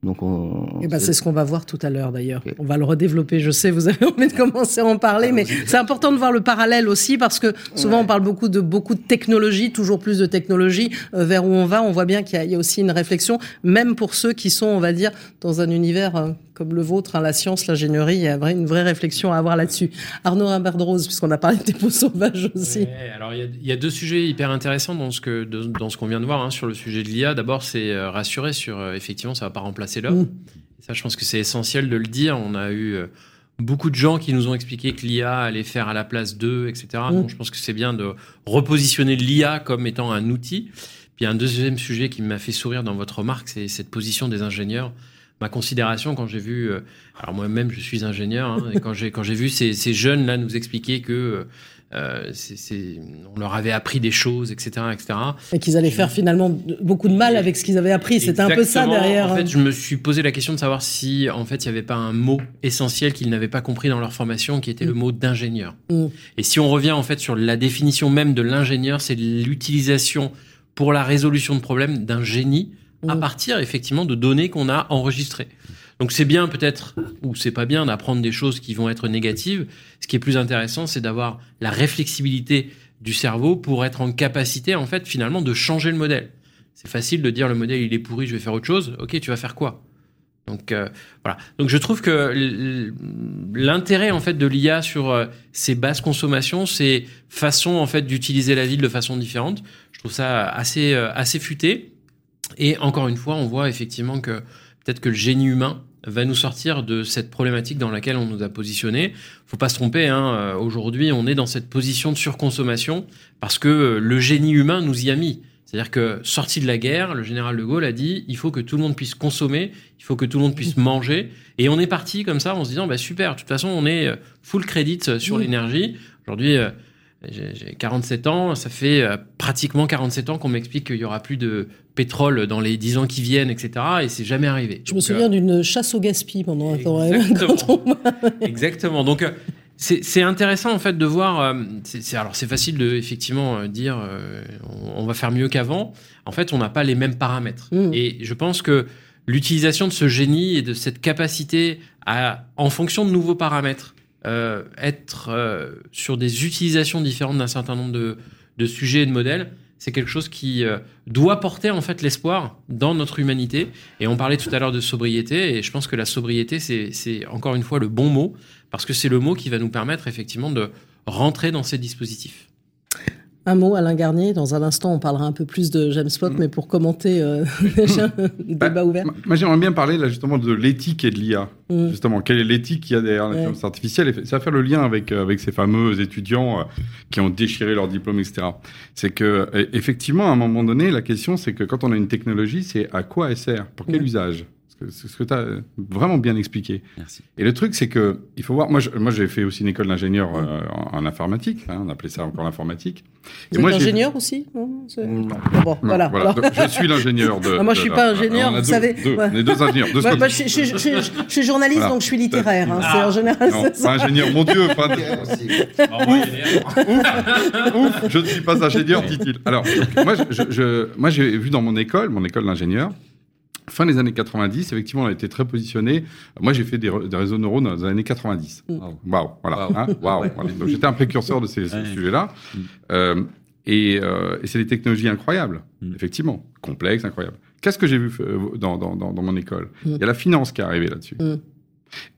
Donc on. Eh ben, c'est ce qu'on va voir tout à l'heure d'ailleurs. On va le redévelopper. Je sais, vous avez envie de commencer à en parler, mais c'est important de voir le parallèle aussi parce que souvent Ouais. on parle beaucoup de beaucoup de technologie, toujours plus de technologie. Euh, vers où on va, on voit bien qu'il y, a- il y a aussi une réflexion, même pour ceux qui sont, on va dire, dans un univers euh, comme le vôtre, hein, la science, l'ingénierie. Il y a une vraie réflexion à avoir là-dessus. Arnaud Rimbert-Rose, puisqu'on a parlé de dépôts sauvages aussi. Ouais, alors il y a- il y, a deux sujets hyper intéressants dans ce que dans ce qu'on vient de voir hein, sur le sujet de l'IA. D'abord, c'est euh, rassurer sur euh, effectivement ça va pas remplacer l'homme. Mm. Ça, je pense que c'est essentiel de le dire. On a eu euh, beaucoup de gens qui nous ont expliqué que l'IA allait faire à la place d'eux, etc. Mm. Donc, je pense que c'est bien de repositionner l'IA comme étant un outil. Puis un deuxième sujet qui m'a fait sourire dans votre remarque, c'est cette position des ingénieurs. Ma considération quand j'ai vu, euh, alors moi-même je suis ingénieur, hein, et quand j'ai quand j'ai vu ces, ces jeunes là nous expliquer que euh, on leur avait appris des choses, etc., etc. Et qu'ils allaient faire finalement beaucoup de mal avec ce qu'ils avaient appris. C'était un peu ça derrière. En hein. fait, je me suis posé la question de savoir si, en fait, il n'y avait pas un mot essentiel qu'ils n'avaient pas compris dans leur formation, qui était le Mm. mot d'ingénieur. Mm. Et si on revient en fait sur la définition même de l'ingénieur, c'est l'utilisation pour la résolution de problèmes d'un génie à Mm. partir effectivement de données qu'on a enregistrées. Donc c'est bien peut-être, ou c'est pas bien d'apprendre des choses qui vont être négatives. Ce qui est plus intéressant, c'est d'avoir la réflexibilité du cerveau pour être en capacité, en fait, finalement, de changer le modèle. C'est facile de dire le modèle il est pourri, je vais faire autre chose. Ok, tu vas faire quoi? Donc euh, voilà. Donc je trouve que l'intérêt en fait de l'IA sur euh, ces basses consommations, c'est façon en fait d'utiliser la ville de façon différente. Je trouve ça assez euh, assez futé. Et encore une fois, on voit effectivement que peut-être que le génie humain va nous sortir de cette problématique dans laquelle on nous a positionné. Faut pas se tromper. Hein, euh, Aujourd'hui, on est dans cette position de surconsommation parce que euh, le génie humain nous y a mis. C'est-à-dire que sorti de la guerre, le général de Gaulle a dit il faut que tout le monde puisse consommer, il faut que tout le monde puisse manger. Et on est parti comme ça en se disant bah super, de toute façon on est euh, full credit sur Mmh. l'énergie. Aujourd'hui, j'ai j'ai 47 ans, ça fait euh, pratiquement 47 ans qu'on m'explique qu'il y aura plus de pétrole dans les 10 ans qui viennent, etc. Et c'est jamais arrivé. Je me Donc, euh, souviens d'une chasse au gaspille pendant un temps. Exactement. Exactement. Donc euh, c'est intéressant en fait de voir. alors c'est facile de effectivement dire euh, on, on va faire mieux qu'avant. En fait, on n'a pas les mêmes paramètres. Mm. Et je pense que l'utilisation de ce génie et de cette capacité à, en fonction de nouveaux paramètres, euh, être euh, sur des utilisations différentes d'un certain nombre de, de sujets et de modèles, c'est quelque chose qui euh, doit porter en fait l'espoir dans notre humanité. Et on parlait tout à l'heure de sobriété, et je pense que la sobriété, c'est c'est encore une fois le bon mot, parce que c'est le mot qui va nous permettre effectivement de rentrer dans ces dispositifs. Un mot, Alain Garnier. Dans un instant, on parlera un peu plus de James Watt, Mm. mais pour commenter euh, déjà, le Bah, débat ouvert. Moi, j'aimerais bien parler là justement de l'éthique et de l'IA. Mm. Justement, quelle est l'éthique qu'il y a derrière Ouais. l'intelligence artificielle Et ça va faire le lien avec euh, avec ces fameux étudiants euh, qui ont déchiré leur diplôme, etc. C'est que euh, effectivement, à un moment donné, la question c'est que quand on a une technologie, c'est à quoi elle sert, pour quel Mm. usage? Que, ce que tu as vraiment bien expliqué. Merci. Et le truc, c'est que il faut voir. Moi, je- moi, j'ai fait aussi une école d'ingénieur euh, en, en informatique. hein, on appelait ça encore l'informatique. Vous êtes j'ai- ingénieur aussi Non? Bon, Non, voilà. Alors- Donc, je suis l'ingénieur de. Ah, moi, je de suis pas ingénieur, vous deux- savez. deux. Ouais. On est deux ingénieurs. Deux Ouais, secondes. bah, je, je- je- je- je suis journaliste, Voilà. donc je suis littéraire. hein, Ah. c'est en général Non, c'est ça. pas ingénieur, mon Dieu. Pas... Ouf, je ne suis pas ingénieur, dit-il. Alors, moi, j'ai vu dans mon école, mon école d'ingénieur, fin des années 90, effectivement, on a été très positionné. Moi, j'ai fait des, réseaux neurones dans les années 90. Waouh, voilà. Waouh. hein, voilà. Donc, J'étais un précurseur de ces, ces sujets-là. Mm. Euh, et euh, et c'est des technologies incroyables, Mm. effectivement, complexes, incroyables. Qu'est-ce que j'ai vu euh, dans, dans, dans, dans mon école? Mm. Il y a la finance qui est arrivée là-dessus. Mm.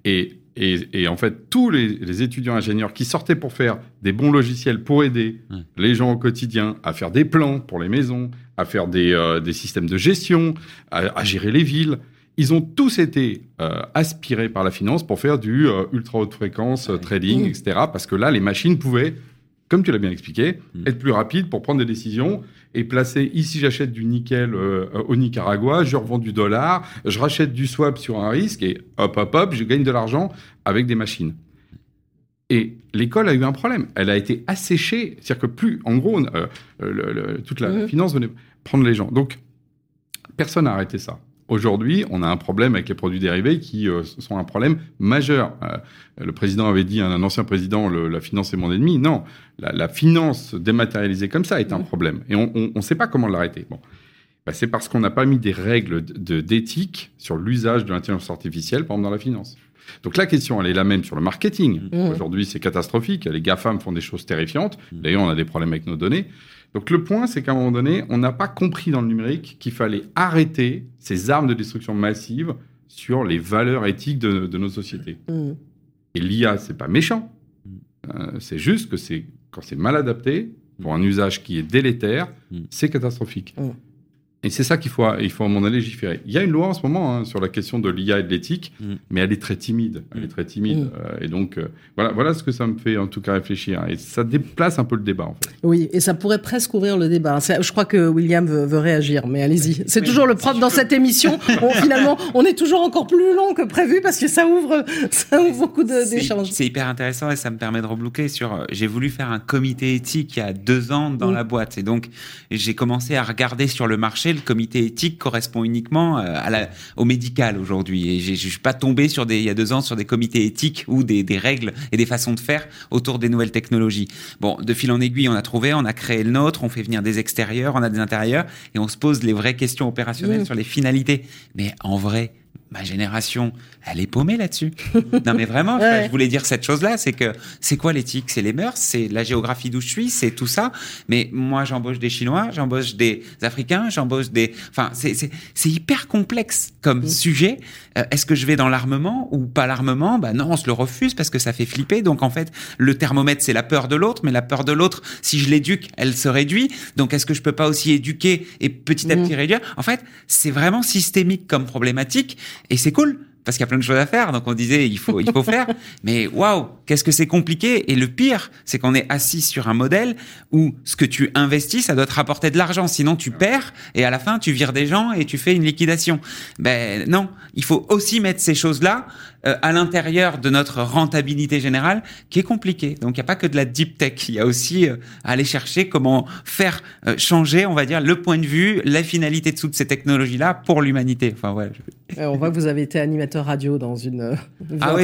Et, et, et en fait, tous les, les étudiants ingénieurs qui sortaient pour faire des bons logiciels pour aider les gens au quotidien à faire des plans pour les maisons, à faire des, euh, des systèmes de gestion, à, à gérer les villes, ils ont tous été euh, aspirés par la finance pour faire du euh, ultra haute fréquence, euh, trading, etc. Parce que là, les machines pouvaient, comme tu l'as bien expliqué, Mm. être plus rapides pour prendre des décisions et placer ici j'achète du nickel euh, au Nicaragua, je revends du dollar, je rachète du swap sur un risque et hop hop hop, je gagne de l'argent avec des machines. Et l'école a eu un problème. Elle a été asséchée. C'est-à-dire que plus, en gros, euh, le- le- toute la Mhm. finance venait prendre les gens. Donc, personne n'a arrêté ça. Aujourd'hui, on a un problème avec les produits dérivés qui euh, sont un problème majeur. Euh, le président avait dit, un, un ancien président, le- la finance est mon ennemi. Non, la, la finance dématérialisée comme ça est un problème. Et on ne sait pas comment l'arrêter. Bon. Bah, c'est parce qu'on n'a pas mis des règles de- de- d'éthique sur l'usage de l'intelligence artificielle, par exemple, dans la finance. Donc la question, elle est la même sur le marketing. Mhm. Aujourd'hui, c'est catastrophique. Les GAFAM font des choses terrifiantes. Mhm. D'ailleurs, on a des problèmes avec nos données. Donc le point, c'est qu'à un moment donné, on n'a pas compris dans le numérique qu'il fallait arrêter ces armes de destruction massive sur les valeurs éthiques de, de nos sociétés. Mm. Et l'IA, c'est pas méchant. Euh, c'est juste que c'est quand c'est mal adapté pour un usage qui est délétère, Mm. c'est catastrophique. Mm. Et c'est ça qu'il faut, il faut à mon avis légiférer. Il y a une loi en ce moment hein, sur la question de l'IA et de l'éthique, Mm. mais elle est très timide. Elle Mm. est très timide. Mm. Euh, et donc, euh, voilà, voilà ce que ça me fait en tout cas réfléchir. Et ça déplace un peu le débat, en fait. Oui, et ça pourrait presque ouvrir le débat. Je crois que William veut, veut réagir, mais allez-y. C'est toujours le propre dans peux. cette émission. On, finalement, on est toujours encore plus long que prévu parce que ça ouvre, ça ouvre beaucoup d'échanges. C'est hyper intéressant et ça me permet de rebloquer sur. euh, J'ai voulu faire un comité éthique il y a deux ans dans la boîte et donc j'ai commencé à regarder sur le marché. Le comité éthique correspond uniquement euh, à la, au médical aujourd'hui et je suis pas tombé sur des il y a deux ans sur des comités éthiques ou des, des règles et des façons de faire autour des nouvelles technologies. Bon, de fil en aiguille, on a trouvé, on a créé le nôtre, on fait venir des extérieurs, on a des intérieurs et on se pose les vraies questions opérationnelles Mm. sur les finalités. Mais en vrai. Ma génération, elle est paumée là-dessus. non mais vraiment, je- voulais dire cette chose-là, c'est que c'est quoi l'éthique? C'est les mœurs, c'est la géographie d'où je suis, c'est tout ça? Mais moi, j'embauche des Chinois, j'embauche des Africains, j'embauche des... Enfin, c'est- hyper complexe comme Mm. sujet. Euh, Est-ce que je vais dans l'armement ou pas l'armement? Bah non, on se le refuse parce que ça fait flipper. Donc en fait, le thermomètre, c'est la peur de l'autre, mais la peur de l'autre, si je l'éduque, elle se réduit. Donc est-ce que je peux pas aussi éduquer et petit à Mm. petit réduire? En fait, c'est vraiment systémique comme problématique et c'est cool parce qu'il y a plein de choses à faire. Donc on disait il faut il faut faire. Mais waouh, qu'est-ce que c'est compliqué Et le pire, c'est qu'on est assis sur un modèle où ce que tu investis, ça doit te rapporter de l'argent. Sinon tu perds et à la fin tu vires des gens et tu fais une liquidation. Ben non, il faut aussi mettre ces choses là euh, à l'intérieur de notre rentabilité générale, qui est compliquée. Donc il n'y a pas que de la deep tech. Il y a aussi euh, à aller chercher comment faire euh, changer, on va dire, le point de vue, la finalité de toutes ces technologies là pour l'humanité. Enfin voilà. je- Euh, on voit que vous avez été animateur radio dans une, euh, vie Ah oui,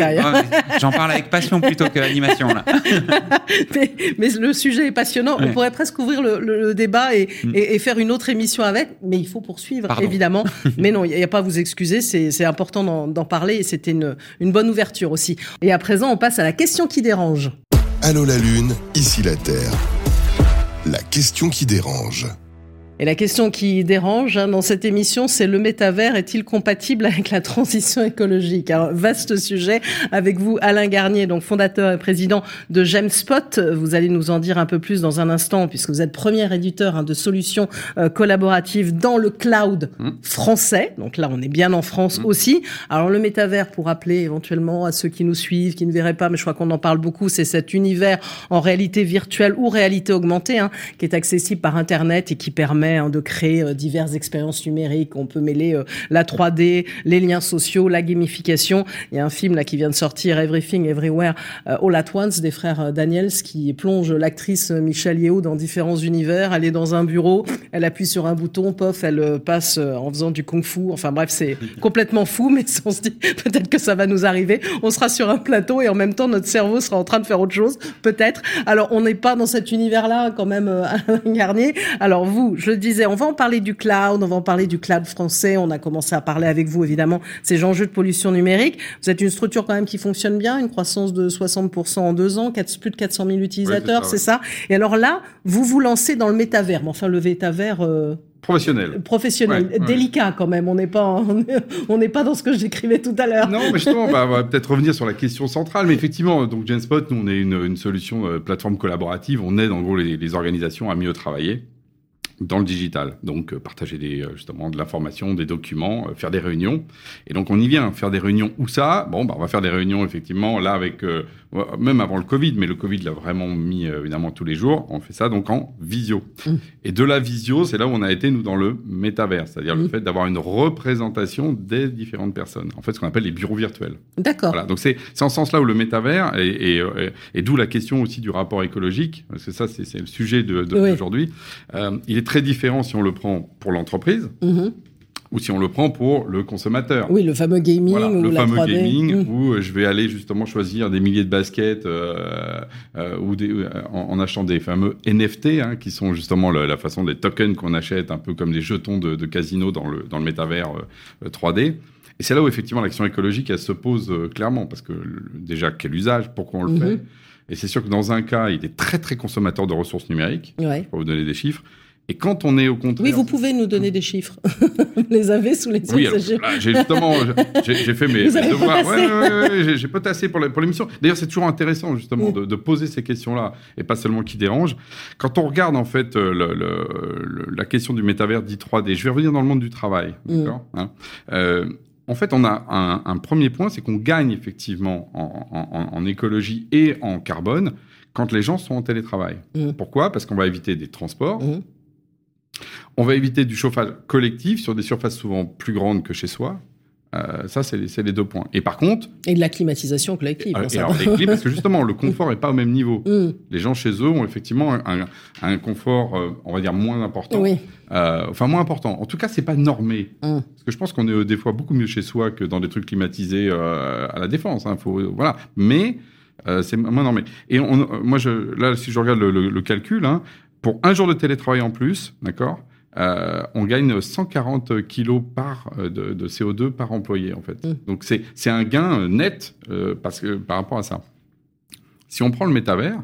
j'en parle avec passion plutôt que l'animation là. mais, mais le sujet est passionnant. On pourrait presque ouvrir le, le- le débat et, Mm. et- et faire une autre émission avec, mais il faut poursuivre, Pardon. évidemment. mais non, il n'y a, pas à vous excuser, c'est important d'en parler c'était une, une bonne ouverture aussi. Et à présent, on passe à la question qui dérange. Allô la Lune, ici la Terre. La question qui dérange. Et la question qui dérange hein, dans cette émission, c'est le métavers est-il compatible avec la transition écologique? Alors, vaste sujet avec vous, Alain Garnier, donc fondateur et président de Gemspot. Vous allez nous en dire un peu plus dans un instant, puisque vous êtes premier éditeur hein, de solutions euh, collaboratives dans le cloud Mmh. français. Donc là, on est bien en France Mmh. aussi. Alors le métavers, pour rappeler éventuellement à ceux qui nous suivent, qui ne verraient pas, mais je crois qu'on en parle beaucoup, c'est cet univers en réalité virtuelle ou réalité augmentée, hein, qui est accessible par Internet et qui permet permet hein, de créer euh, diverses expériences numériques. On peut mêler euh, la 3D, les liens sociaux, la gamification. Il y a un film là qui vient de sortir, Everything Everywhere All at Once, des frères Daniels, qui plonge l'actrice Michelle Yeoh dans différents univers. Elle est dans un bureau, elle appuie sur un bouton, pof, elle passe en faisant du kung-fu. Enfin bref, c'est complètement fou, mais on se dit peut-être que ça va nous arriver. On sera sur un plateau et en même temps notre cerveau sera en train de faire autre chose, peut-être. Alors on n'est pas dans cet univers-là quand même, Alain Garnier. Alors vous, je disais, on va en parler du cloud, on va en parler du cloud français. On a commencé à parler avec vous évidemment ces enjeux de pollution numérique. Vous êtes une structure quand même qui fonctionne bien, une croissance de 60% en deux ans, plus de 400 000 utilisateurs, c'est ça, Et alors là, vous vous lancez dans le métavers. Mais enfin, le métavers. Euh, Professionnel. Professionnel, délicat quand même. On n'est pas, on n'est pas dans ce que je décrivais tout à l'heure. Non, mais justement, on va peut-être revenir sur la question centrale. Mais effectivement, donc Genspot, nous, on est une, une solution euh, plateforme collaborative. On aide en gros les, les organisations à mieux travailler dans le digital. Donc, euh, partager des, euh, justement de l'information, des documents, euh, faire des réunions. Et donc, on y vient. Faire des réunions où ça Bon, bah, on va faire des réunions, effectivement, là, avec, même avant le Covid, mais le Covid l'a vraiment mis, évidemment, tous les jours. On fait ça, donc, en visio. Mmh. Et de la visio, c'est là où on a été, nous, dans le métavers. C'est-à-dire le mmh. fait d'avoir une représentation des différentes personnes. En fait, ce qu'on appelle les bureaux virtuels. D'accord. Voilà. Donc, c'est en ce sens-là où le métavers, et, et, d'où la question aussi du rapport écologique, parce que ça, c'est le sujet d'aujourd'hui, de, il est très différent si on le prend pour l'entreprise. Mhm. Ou si on le prend pour le consommateur. Oui, le fameux gaming ou le la fameux 3D. gaming mhm. où euh, je vais aller justement choisir des milliers de baskets euh, euh, ou des, en, achetant des fameux NFT hein, qui sont justement la, façon des tokens qu'on achète un peu comme des jetons de, casino dans le dans le métavers 3D. Et c'est là où effectivement l'action écologique elle se pose clairement parce que déjà quel usage, pourquoi on le mhm. fait. Et c'est sûr que dans un cas, il est très très consommateur de ressources numériques. Ouais. Je vais vous donner des chiffres. Et quand on est au contraire... Oui, vous pouvez nous donner des chiffres. vous les avez sous les yeux. Oui, j'ai justement, j'ai fait mes, devoirs. Ouais, ouais, j'ai potassé pour l'émission. D'ailleurs, c'est toujours intéressant justement de, poser ces questions-là et pas seulement qui dérangent. Quand on regarde en fait euh, le, la question du métavers dit 3D, je vais revenir dans le monde du travail. Mm. D'accord hein. euh, en fait, on a un, un premier point, c'est qu'on gagne effectivement en, en, en, écologie et en carbone quand les gens sont en télétravail. Mm. Pourquoi? Parce qu'on va éviter des transports. Mm. On va éviter du chauffage collectif sur des surfaces souvent plus grandes que chez soi. Euh, ça, c'est les, deux points. Et par contre... Et de la climatisation collective. Euh, alors, parce que justement, le confort n'est pas au même niveau. Mm. Les gens chez eux ont effectivement un, confort, euh, on va dire, moins important. Oui. enfin, moins important. En tout cas, c'est pas normé. Mm. Parce que je pense qu'on est des fois beaucoup mieux chez soi que dans des trucs climatisés à la défense. Hein. Faut, voilà. Mais c'est moins normé. Et moi, je, là, si je regarde le, calcul, hein, pour un jour de télétravail en plus, d'accord euh, on gagne 140 kilos par, euh, de, CO2 par employé, en fait. Mmh. Donc, c'est un gain euh, net parce que, par rapport à ça. Si on prend le métavers,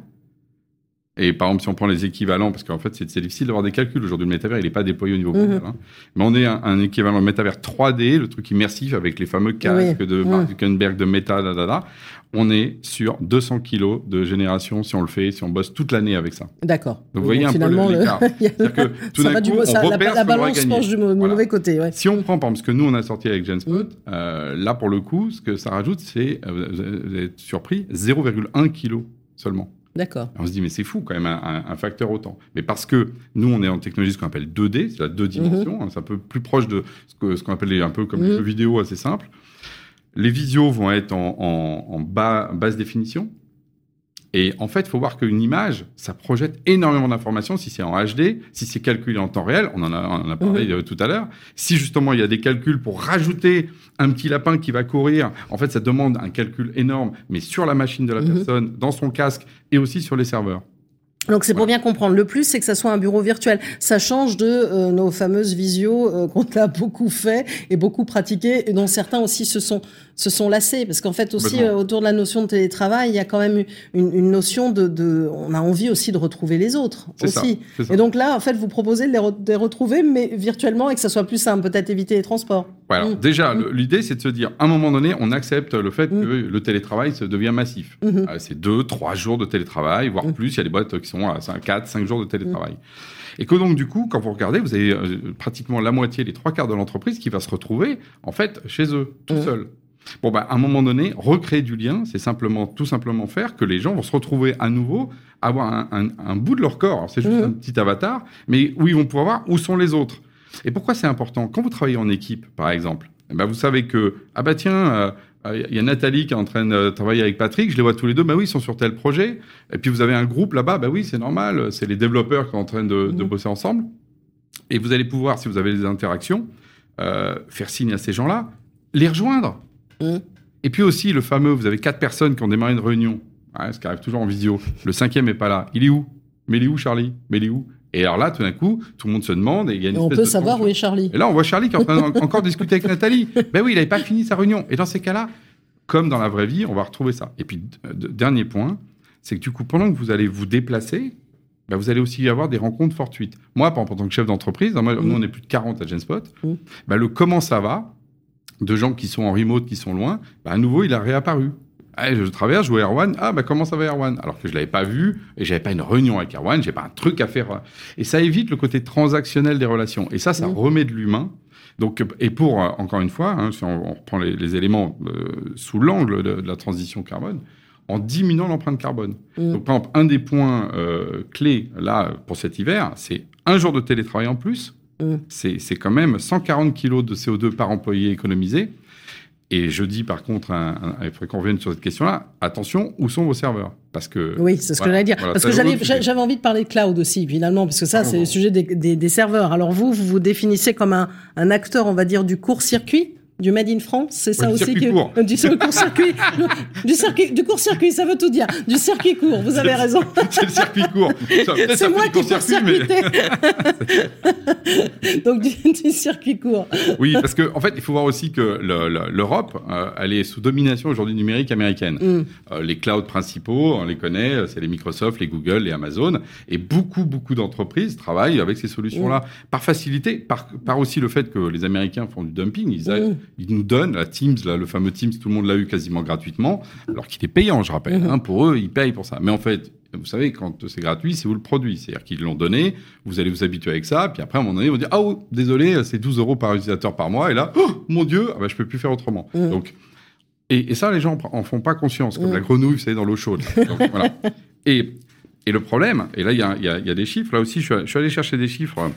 et par exemple, si on prend les équivalents, parce qu'en fait, c'est difficile d'avoir des calculs. Aujourd'hui, le métavers, il n'est pas déployé au niveau mondial. Mmh. Hein. Mais on est un, un, équivalent métavers 3D, le truc immersif avec les fameux casques de Mark Zuckerberg, de Meta, da, da, da on est sur 200 kilos de génération si on le fait, si on bosse toute l'année avec ça. D'accord. Donc, vous voyez un peu l'écart. que tout d'un coup, on repère la, balance penche du, mauvais côté. Si on prend, par exemple, ce que nous, on a sorti avec Genspot, mm. euh, là, pour le coup, ce que ça rajoute, c'est, euh, vous êtes surpris, 0,1 kg seulement. D'accord. On se dit, mais c'est fou quand même, un, facteur autant. Mais parce que nous, on est en technologie ce qu'on appelle 2D, c'est à deux dimensions, mm-hmm. hein, c'est un peu plus proche de ce qu'on appelle un peu comme mm. les jeux vidéo assez simple. Les visios vont être en, bas, basse définition. Et en fait, il faut voir qu'une image, ça projette énormément d'informations si c'est en HD, si c'est calculé en temps réel, on en a, parlé euh, tout à l'heure. Si justement il y a des calculs pour rajouter un petit lapin qui va courir, en fait, ça demande un calcul énorme, mais sur la machine de la mhm. personne, dans son casque et aussi sur les serveurs. Donc c'est pour bien comprendre. Le plus, c'est que ça soit un bureau virtuel. Ça change de euh, nos fameuses visios euh, qu'on a beaucoup fait et beaucoup pratiqué, et dont certains aussi se sont se sont lassés, parce qu'en fait aussi euh, autour de la notion de télétravail, il y a quand même une, une notion de, de, on a envie aussi de retrouver les autres aussi. Ça, Et donc là, en fait, vous proposez de les, retrouver, mais virtuellement et que ça soit plus simple, peut-être éviter les transports. Mmh. Déjà, mmh. l'idée, c'est de se dire, à un moment donné, on accepte le fait mmh. que le télétravail se devient massif. c'est deux, trois jours de télétravail, voire plus. Il y a des boîtes qui sont à 4, 5 jours de télétravail. Et que donc, du coup, quand vous regardez, vous avez euh, pratiquement la moitié, les trois quarts de l'entreprise qui va se retrouver, en fait, chez eux, tout seul. Bon, bah, à un moment donné, recréer du lien, c'est simplement, tout simplement faire que les gens vont se retrouver à nouveau, avoir un, un- un bout de leur corps. C'est juste un petit avatar, mais où ils vont pouvoir voir où sont les autres. Et pourquoi c'est important Quand vous travaillez en équipe, par exemple, eh ben, vous savez que, ah bah tiens, euh, euh, il y a Nathalie qui est en train de travailler avec Patrick, je les vois tous les deux, bah oui, ils sont sur tel projet. Et puis vous avez un groupe là-bas, bah oui, c'est normal, c'est les développeurs qui sont en train de, de Mhm. bosser ensemble. Et vous allez pouvoir, si vous avez des interactions, euh, faire signe à ces gens-là, les rejoindre. Mhm. Et puis aussi, le fameux, vous avez quatre personnes qui ont démarré une réunion, ouais, ce qui arrive toujours en visio. Le cinquième est pas là. Il est où? Mais il est où, Charlie? Mais il est où? Et alors là, tout d'un coup, tout le monde se demande et il y a une On peut savoir où est Charlie. Et là, on voit Charlie qui est en train encore discuter avec Nathalie. Ben oui, il n'avait pas fini sa réunion. Et dans ces cas-là, comme dans la vraie vie, on va retrouver ça. Et puis, d- dernier point, c'est que du coup, pendant que vous allez vous déplacer, ben, vous allez aussi avoir des rencontres fortuites. Moi, en tant que chef d'entreprise, hein, Mhm. nous, on est plus de 40 à Genspot, Mhm. ben, le comment ça va, de gens qui sont en remote, qui sont loin, ben, à nouveau, il a réapparu. Ah, je traverse, je vois Erwan. Ah, bah, comment ça va, Erwan? Alors que je l'avais pas vu et j'avais pas une réunion avec Erwan, j'ai pas un truc à faire. Et ça évite le côté transactionnel des relations. Et ça, ça Mhm. remet de l'humain. Donc, et pour, euh, encore une fois, hein, si on, on reprend les, les éléments euh, sous l'angle de, de la transition carbone, en diminuant l'empreinte carbone. Mhm. Donc, par exemple, un des points euh, clés, là, pour cet hiver, c'est un jour de télétravail en plus. Mhm. C'est c'est quand même 140 kilos de CO2 par employé économisé. Et je dis par contre, un, un, il faudrait qu'on revienne sur cette question-là, attention, où sont vos serveurs? Parce que Oui, c'est ce que j'allais dire. voilà, parce que j'avais envie de parler de cloud aussi, finalement, parce que ça, c'est le sujet des, des- des serveurs. Alors vous, vous vous définissez comme un, un acteur, on va dire, du court-circuit? Du Made in France, c'est ça aussi circuit que- court. du court-circuit, du circuit, du court-circuit, ça veut tout dire, du circuit court. Vous avez raison. c'est le circuit court. C'est moi qui court-circuit, court-circuité. Donc du, du circuit court. Oui, parce qu'en en fait, il faut voir aussi que le- le- l'Europe, euh, elle est sous domination aujourd'hui numérique américaine. Mm. Euh, les clouds principaux, on les connaît, c'est les Microsoft, les Google, les Amazon, et beaucoup, beaucoup d'entreprises travaillent avec ces solutions-là Mm. par facilité, par, par aussi le fait que les Américains font du dumping. Ils, a- Mm. Ils nous donnent la Teams, là, le fameux Teams, tout le monde l'a eu quasiment gratuitement, alors qu'il est payant, je rappelle. Mhm. hein, pour eux, ils payent pour ça. Mais en fait, vous savez, quand c'est gratuit, c'est vous le produit. C'est-à-dire qu'ils l'ont donné, vous allez vous habituer avec ça, puis après, à un moment donné, ils vont dire, ah, oh, désolé, c'est 12 euros par utilisateur par mois, et là, oh, mon Dieu, ah bah, je peux plus faire autrement. Mhm. Donc, et, et ça, les gens en font pas conscience, comme Mhm. la grenouille, vous savez, dans l'eau chaude. Donc, voilà. Et, et le problème, et là, il y a, y y des chiffres, là aussi, je suis, je suis allé chercher des chiffres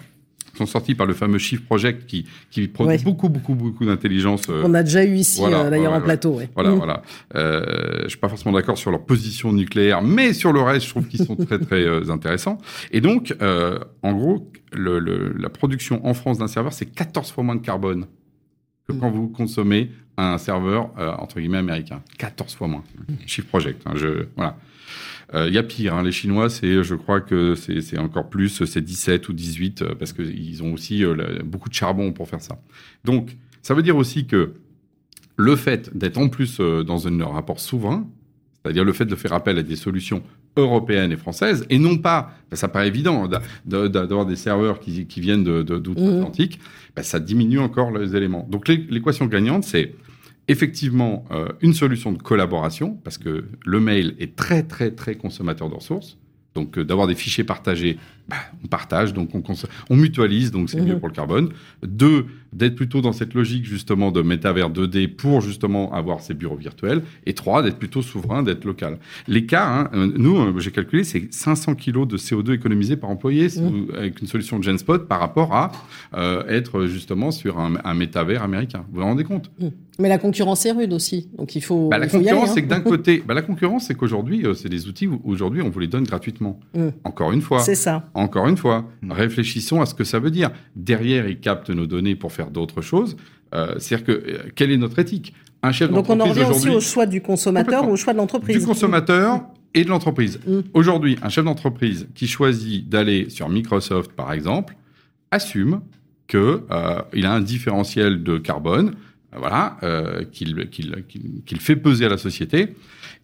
sont sortis par le fameux Shift Project qui, qui produit Ouais. beaucoup, beaucoup, beaucoup d'intelligence. euh, On a déjà eu ici, voilà, euh, d'ailleurs, en plateau. ouais. voilà, Mm. voilà. Euh, je suis pas forcément d'accord sur leur position nucléaire, mais sur le reste, je trouve qu'ils sont très, très euh, intéressants. Et donc, en gros, le, le- la production en France d'un serveur, c'est 14 fois moins de carbone que Mm. quand vous consommez un serveur entre guillemets américain. 14 fois moins. Shift Project. hein, je, voilà. Il y a pire, hein, les Chinois, c'est, je crois que c'est encore plus, c'est 17 ou 18, euh, parce qu'ils ont aussi euh, beaucoup de charbon pour faire ça. Donc, ça veut dire aussi que le fait d'être en plus euh, dans un rapport souverain, c'est-à-dire le fait de faire appel à des solutions européennes et françaises, et non pas, ben, ça paraît évident, d'a- d'a- d'avoir des serveurs qui, qui viennent de, de- d'outre-Atlantique, ben, ça diminue encore les éléments. Donc l'é- l'équation gagnante, c'est effectivement euh, une solution de collaboration, parce que le mail est très très très consommateur de ressources. Donc euh, d'avoir des fichiers partagés, bah, on partage, donc on, mutualise, donc c'est Mhm. mieux pour le carbone. Deux, d'être plutôt dans cette logique justement de métavers 2D pour justement avoir ces bureaux virtuels. Et trois, d'être plutôt souverain, d'être local. L'écart, hein, euh, nous, euh, j'ai calculé, c'est 500 kilos de CO2 économisés par employé Mhm. avec une solution de Genspot par rapport à euh, être justement sur un, un métavers américain. Vous vous rendez compte? Mais la concurrence est rude aussi, donc il faut. bah, la il faut y aller, concurrence, hein. c'est que d'un côté, bah, la concurrence, c'est qu'aujourd'hui, euh, c'est des outils où aujourd'hui on vous les donne gratuitement. Encore une fois, C'est ça. Encore une fois, Mm. réfléchissons à ce que ça veut dire. Derrière, ils captent nos données pour faire d'autres choses. Euh, C'est-à-dire que euh, quelle est notre éthique? Un chef Donc on en d'entreprise revient aussi aujourd'hui au choix du consommateur ou au choix de l'entreprise. du consommateur et de l'entreprise. Mm. Aujourd'hui, un chef d'entreprise qui choisit d'aller sur Microsoft, par exemple, assume que euh, a un différentiel de carbone, voilà, euh, qu'il qu'il- qu'il- qu'il fait peser à la société.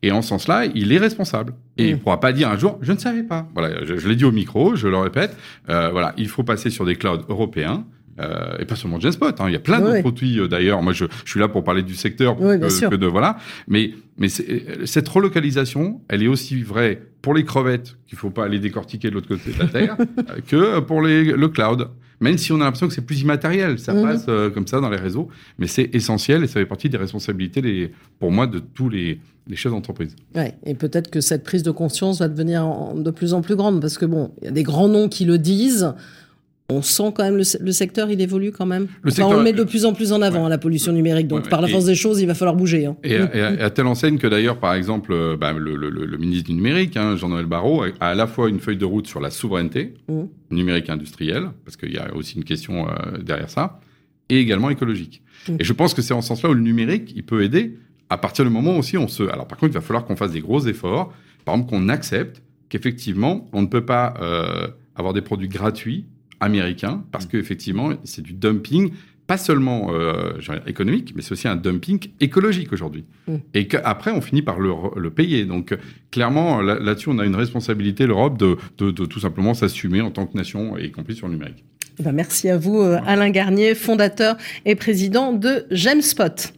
Et en ce sens-là, il est responsable. Et il Mm. ne pourra pas dire un jour, je ne savais pas. Voilà, je, je l'ai dit au micro, je le répète. euh, voilà, il faut passer sur des clouds européens. Euh, et pas seulement Genspot, hein, il y a plein d'autres produits euh, d'ailleurs. Moi, je, je suis là pour parler du secteur que, que de voilà. Mais, euh, cette relocalisation, elle est aussi vraie pour les crevettes qu'il faut pas aller décortiquer de l'autre côté de la terre, euh, que pour les, le cloud. Même si on a l'impression que c'est plus immatériel, ça Mhm. passe euh, comme ça dans les réseaux, mais c'est essentiel et ça fait partie des responsabilités, les, pour moi, de tous les, les chefs d'entreprise. Ouais, et peut-être que cette prise de conscience va devenir en- de plus en plus grande parce que bon, il y a des grands noms qui le disent. On sent quand même le, se- le secteur, il évolue quand même. Le Enfin, on le met de plus en plus en avant, Ouais. la pollution numérique. Donc, Ouais, par la et- force des choses, il va falloir bouger. hein. Et, à- et à, et à telle enseigne que d'ailleurs, par exemple, euh, bah, le, ministre du numérique, hein, Jean-Noël Barrot, a, à la fois une feuille de route sur la souveraineté Mhm. numérique industrielle, parce qu'il y a aussi une question euh, derrière ça, et également écologique. Mhm. Et je pense que c'est en ce sens-là où le numérique, il peut aider à partir du moment aussi on se... Alors par contre, il va falloir qu'on fasse des gros efforts, par exemple qu'on accepte qu'effectivement, on ne peut pas euh, avoir des produits gratuits américains, parce qu'effectivement, c'est du dumping, pas seulement euh, économique, mais c'est aussi un dumping écologique aujourd'hui. Mm. Et qu'après, on finit par le, payer. Donc, clairement, là- là-dessus, on a une responsabilité, l'Europe, de, de, de tout simplement s'assumer en tant que nation, y compris sur le numérique. Eh ben, merci à vous, euh, Alain Garnier, fondateur et président de Gemspot.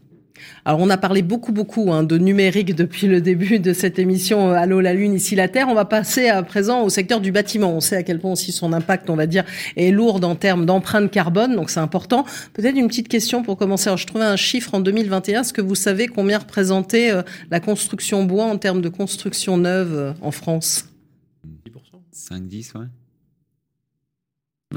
Alors, on a parlé beaucoup, beaucoup hein, de numérique depuis le début de cette émission euh, Allô la Lune, ici la Terre. On va passer à présent au secteur du bâtiment. On sait à quel point aussi son impact, on va dire, est lourd en termes d'empreinte carbone, donc c'est important. Peut-être une petite question pour commencer. Alors, je trouvais un chiffre en 2021. Est-ce que vous savez combien représentait euh, la construction bois en termes de construction neuve euh, en France? 5-10, ouais.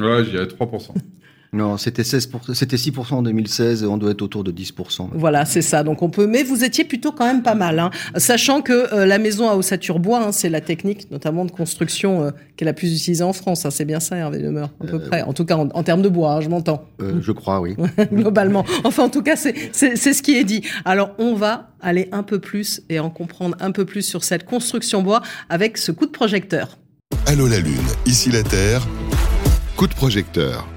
Ouais, j'y 3%. Non, c'était 16 c'était 6% en 2016 et on doit être autour de 10%. Voilà, c'est ça. Donc on peut, mais vous étiez plutôt quand même pas mal, hein. sachant que euh, la maison à ossature bois, hein, c'est la technique notamment de construction euh, qui est la plus utilisée en France. hein. C'est bien ça, Hervé Demeure, à peu près. En tout cas, en, en termes de bois, hein, je m'entends Euh, je crois, oui. globalement. Enfin, en tout cas, c'est c'est c'est ce qui est dit. Alors, on va aller un peu plus et en comprendre un peu plus sur cette construction bois avec ce coup de projecteur. Allô la Lune, ici la Terre. Coup de projecteur.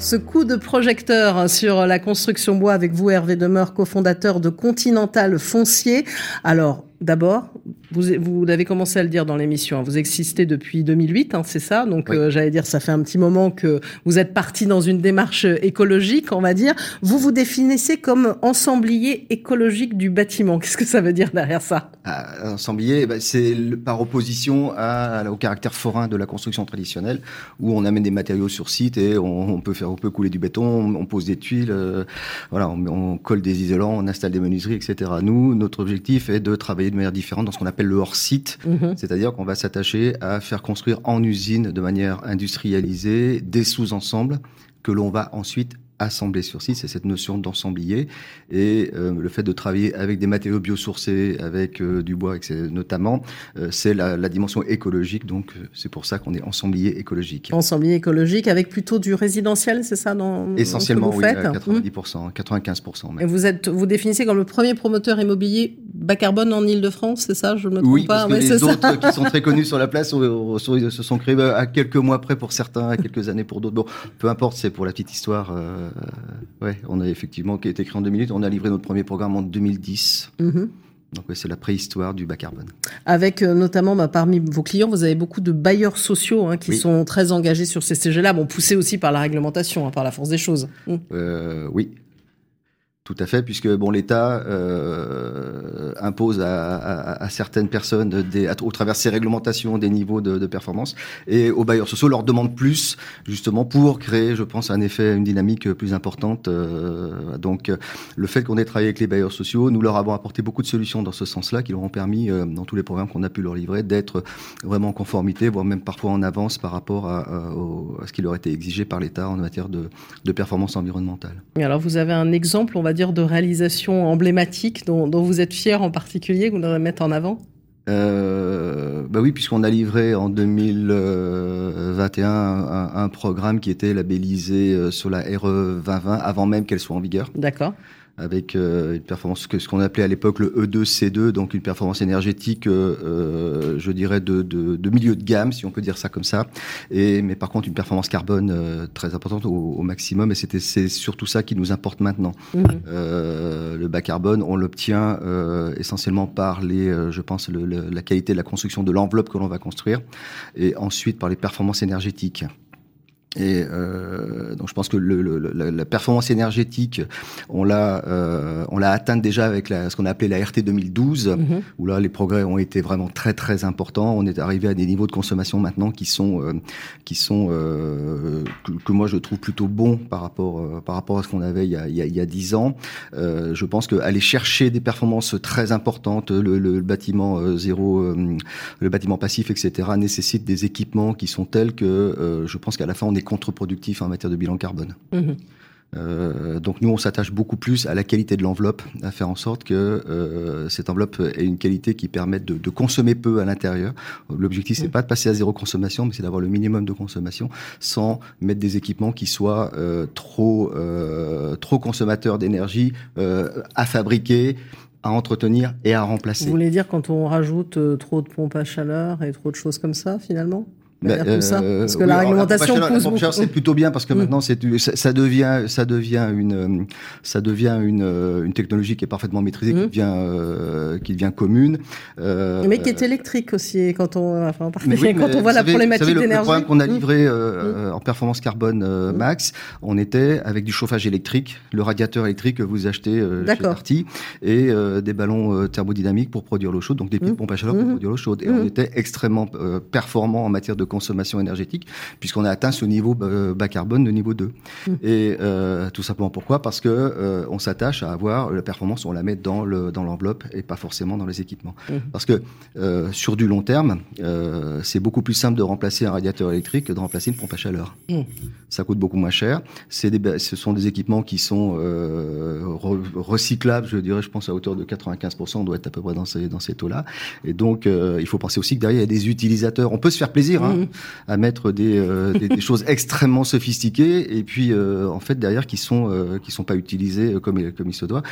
Ce coup de projecteur sur la construction bois avec vous, Hervé Demeure, cofondateur de Continental Foncier. Alors, d'abord, vous, vous avez commencé à le dire dans l'émission, hein, vous existez depuis 2008, hein, c'est ça? Donc, Oui. euh, j'allais dire, ça fait un petit moment que vous êtes parti dans une démarche écologique, on va dire. Vous vous définissez comme ensemblier écologique du bâtiment. Qu'est-ce que ça veut dire derrière ça? Ah, un sanglier, bah, c'est par opposition à, au caractère forain de la construction traditionnelle, où on amène des matériaux sur site et on, on peut faire, on peut couler du béton, on, on pose des tuiles, euh, voilà, on, on colle des isolants, on installe des menuiseries, etc. Nous, notre objectif est de travailler de manière différente dans ce qu'on appelle le hors-site, Mhm. c'est-à-dire qu'on va s'attacher à faire construire en usine de manière industrialisée des sous-ensembles que l'on va ensuite assembler sur site, c'est cette notion d'ensemblier et euh, le fait de travailler avec des matériaux biosourcés, avec euh, du bois, etc., notamment, euh, c'est la, la dimension écologique, donc c'est pour ça qu'on est ensemblier écologique. Ensemblier écologique avec plutôt du résidentiel, c'est ça dans, Essentiellement, dans ce oui, que vous faites 90%, 95% Et même. vous êtes, vous définissez comme le premier promoteur immobilier bas carbone en Ile-de-France, c'est ça? Je me trompe Oui, pas parce que les ça. autres qui sont très connus sur la place sont- se sont créés euh, à quelques mois près pour certains, à quelques années pour d'autres. Bon, peu importe, c'est pour la petite histoire. euh, ouais, on a effectivement qui a été créé en 2008. On a livré notre premier programme en 2010. Mhm. Donc ouais, c'est la préhistoire du bas carbone. Avec euh, notamment bah, parmi vos clients, vous avez beaucoup de bailleurs sociaux hein, qui Oui. sont très engagés sur ces sujets-là, bon poussés aussi par la réglementation, hein, par la force des choses. Euh, oui. Tout à fait, puisque bon, l'État euh, impose à, certaines personnes, au travers de ses réglementations, des niveaux de, performance, et aux bailleurs sociaux leur demande plus, justement, pour créer, je pense, un effet, une dynamique plus importante. Euh, donc, le fait qu'on ait travaillé avec les bailleurs sociaux, nous leur avons apporté beaucoup de solutions dans ce sens-là, qui leur ont permis, euh, dans tous les programmes qu'on a pu leur livrer, d'être vraiment en conformité, voire même parfois en avance par rapport à, ce qui leur était exigé par l'État en matière de, performance environnementale. Alors vous avez un exemple, on va dire, de réalisation emblématique dont, dont vous êtes fier en particulier, que vous voudrez mettre en avant? Euh, bah oui, puisqu'on a livré en 2021 un, un programme qui était labellisé sur la RE 2020 avant même qu'elle soit en vigueur, D'accord. Avec euh, une performance que ce qu'on appelait à l'époque le E2C2, donc une performance énergétique, euh, euh, je dirais de, de, de milieu de gamme, si on peut dire ça comme ça. Et mais par contre une performance carbone euh, très importante au, au maximum. Et c'était c'est surtout ça qui nous importe maintenant. Euh, le bas carbone, on l'obtient euh, essentiellement par les, euh, je pense, le- le- la qualité de la construction de l'enveloppe que l'on va construire, et ensuite par les performances énergétiques. Et euh, donc je pense que le, le, la, la, performance énergétique, on l'a euh, on l'a atteinte déjà avec la, ce qu'on a appelé la RT 2012, mm -hmm. où là les progrès ont été vraiment très très importants. On est arrivé à des niveaux de consommation maintenant qui sont euh, qui sont euh, que, que, moi je trouve plutôt bons par rapport euh, par rapport à ce qu'on avait il y a il y a, il y a 10 ans. Euh, je pense qu'aller chercher des performances très importantes, le, le bâtiment euh, zéro, le bâtiment passif, etc., nécessite des équipements qui sont tels que je pense qu'à la fin on est contre-productif en matière de bilan carbone. Mmh. Euh, donc nous, on s'attache beaucoup plus à la qualité de l'enveloppe, à faire en sorte que euh, cette enveloppe ait une qualité qui permette de, de consommer peu à l'intérieur. L'objectif, c'est mmh. pas de passer à zéro consommation, mais c'est d'avoir le minimum de consommation sans mettre des équipements qui soient euh, trop trop consommateurs d'énergie à fabriquer à entretenir et à remplacer. Vous voulez dire quand on rajoute trop de pompes à chaleur et trop de choses comme ça, finalement? Bah, euh, ça parce que oui, la réglementation alors, c'est plutôt bien parce que mmh. maintenant c'est ça, devient ça devient une ça devient une, une technologie qui est parfaitement maîtrisée mmh. qui devient euh, qui devient commune euh, mais qui est électrique aussi quand on enfin oui, quand on voit la savez, problématique d'énergie le programme qu'on a livré mmh. en performance carbone max on était avec du chauffage électrique le radiateur électrique que vous achetez chez Darty et des ballons thermodynamiques pour produire l'eau chaude donc des petites pompes à chaleur pour produire l'eau chaude et on était extrêmement performant en matière de consommation énergétique, puisqu'on a atteint ce niveau bas carbone de niveau 2. Mmh. Et euh, tout simplement pourquoi? Parce que euh, on s'attache à avoir la performance, on la met dans le dans l'enveloppe et pas forcément dans les équipements. Mmh. Parce que euh, sur du long terme, euh, c'est beaucoup plus simple de remplacer un radiateur électrique que de remplacer une pompe à chaleur. Mmh. Ça coûte beaucoup moins cher. C'est des, ce sont des équipements qui sont euh, re, recyclables, je dirais, je pense à hauteur de 95%, on doit être à peu près dans ces dans ces taux-là. Et donc euh, il faut penser aussi que derrière il y a des utilisateurs. On peut se faire plaisir. Hein, à mettre des, euh, des, des, choses extrêmement sophistiquées et puis euh, en fait derrière qui sont euh, qui sont pas utilisées comme comme il se doit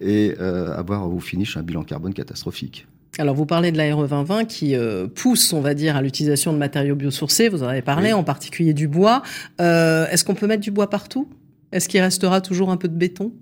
et avoir au finish un bilan carbone catastrophique. Alors vous parlez de la RE 2020 qui euh, pousse, on va dire, à l'utilisation de matériaux biosourcés. Vous en avez parlé, oui. en particulier du bois. Euh, Est-ce qu'on peut mettre du bois partout? Est-ce qu'il restera toujours un peu de béton?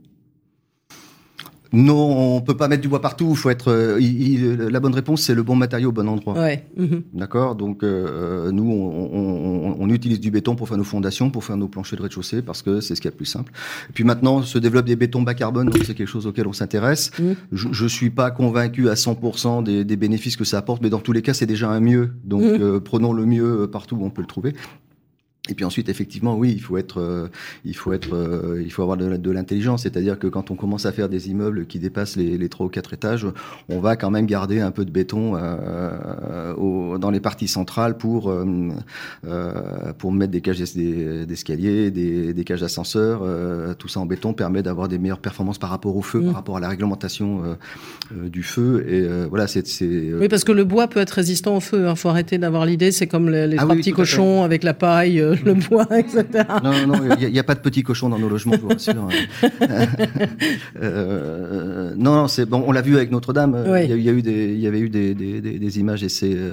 Non, on peut pas mettre du bois partout. Il faut être. Euh, il, il, la bonne réponse, c'est le bon matériau au bon endroit. Ouais. Mmh. D'accord. Donc euh, nous, on, on, on, utilise du béton pour faire nos fondations, pour faire nos planchers de rez-de-chaussée, parce que c'est ce qu'il y a de plus simple. Et puis maintenant, se développe des bétons bas carbone, donc c'est quelque chose auquel on s'intéresse. Mmh. Je, je suis pas convaincu à 100% des, des, bénéfices que ça apporte, mais dans tous les cas, c'est déjà un mieux. Donc mmh. euh, prenons le mieux partout où on peut le trouver. Et puis ensuite, effectivement, oui, il faut être, euh, il faut être, euh, il faut avoir de, de l'intelligence. C'est-à-dire que quand on commence à faire des immeubles qui dépassent les, les 3 ou 4 étages, on va quand même garder un peu de béton euh, au, dans les parties centrales pour, pour mettre des cages d'escalier, des, des, cages d'ascenseur. Tout ça en béton permet d'avoir des meilleures performances par rapport au feu, mmh. par rapport à la réglementation du feu. Et voilà, c'est. Oui, parce que le bois peut être résistant au feu. Il hein. faut arrêter d'avoir l'idée. C'est comme les, les ah, trois oui, petits cochons avec la paille le bois, etc. Non, non, il n'y a, a, pas de petits cochons dans nos logements, je vous rassure. euh, non, non, c'est bon. On l'a vu avec Notre-Dame. Oui. Il, y, a eu des, il y avait eu des, des, des, des images assez, euh,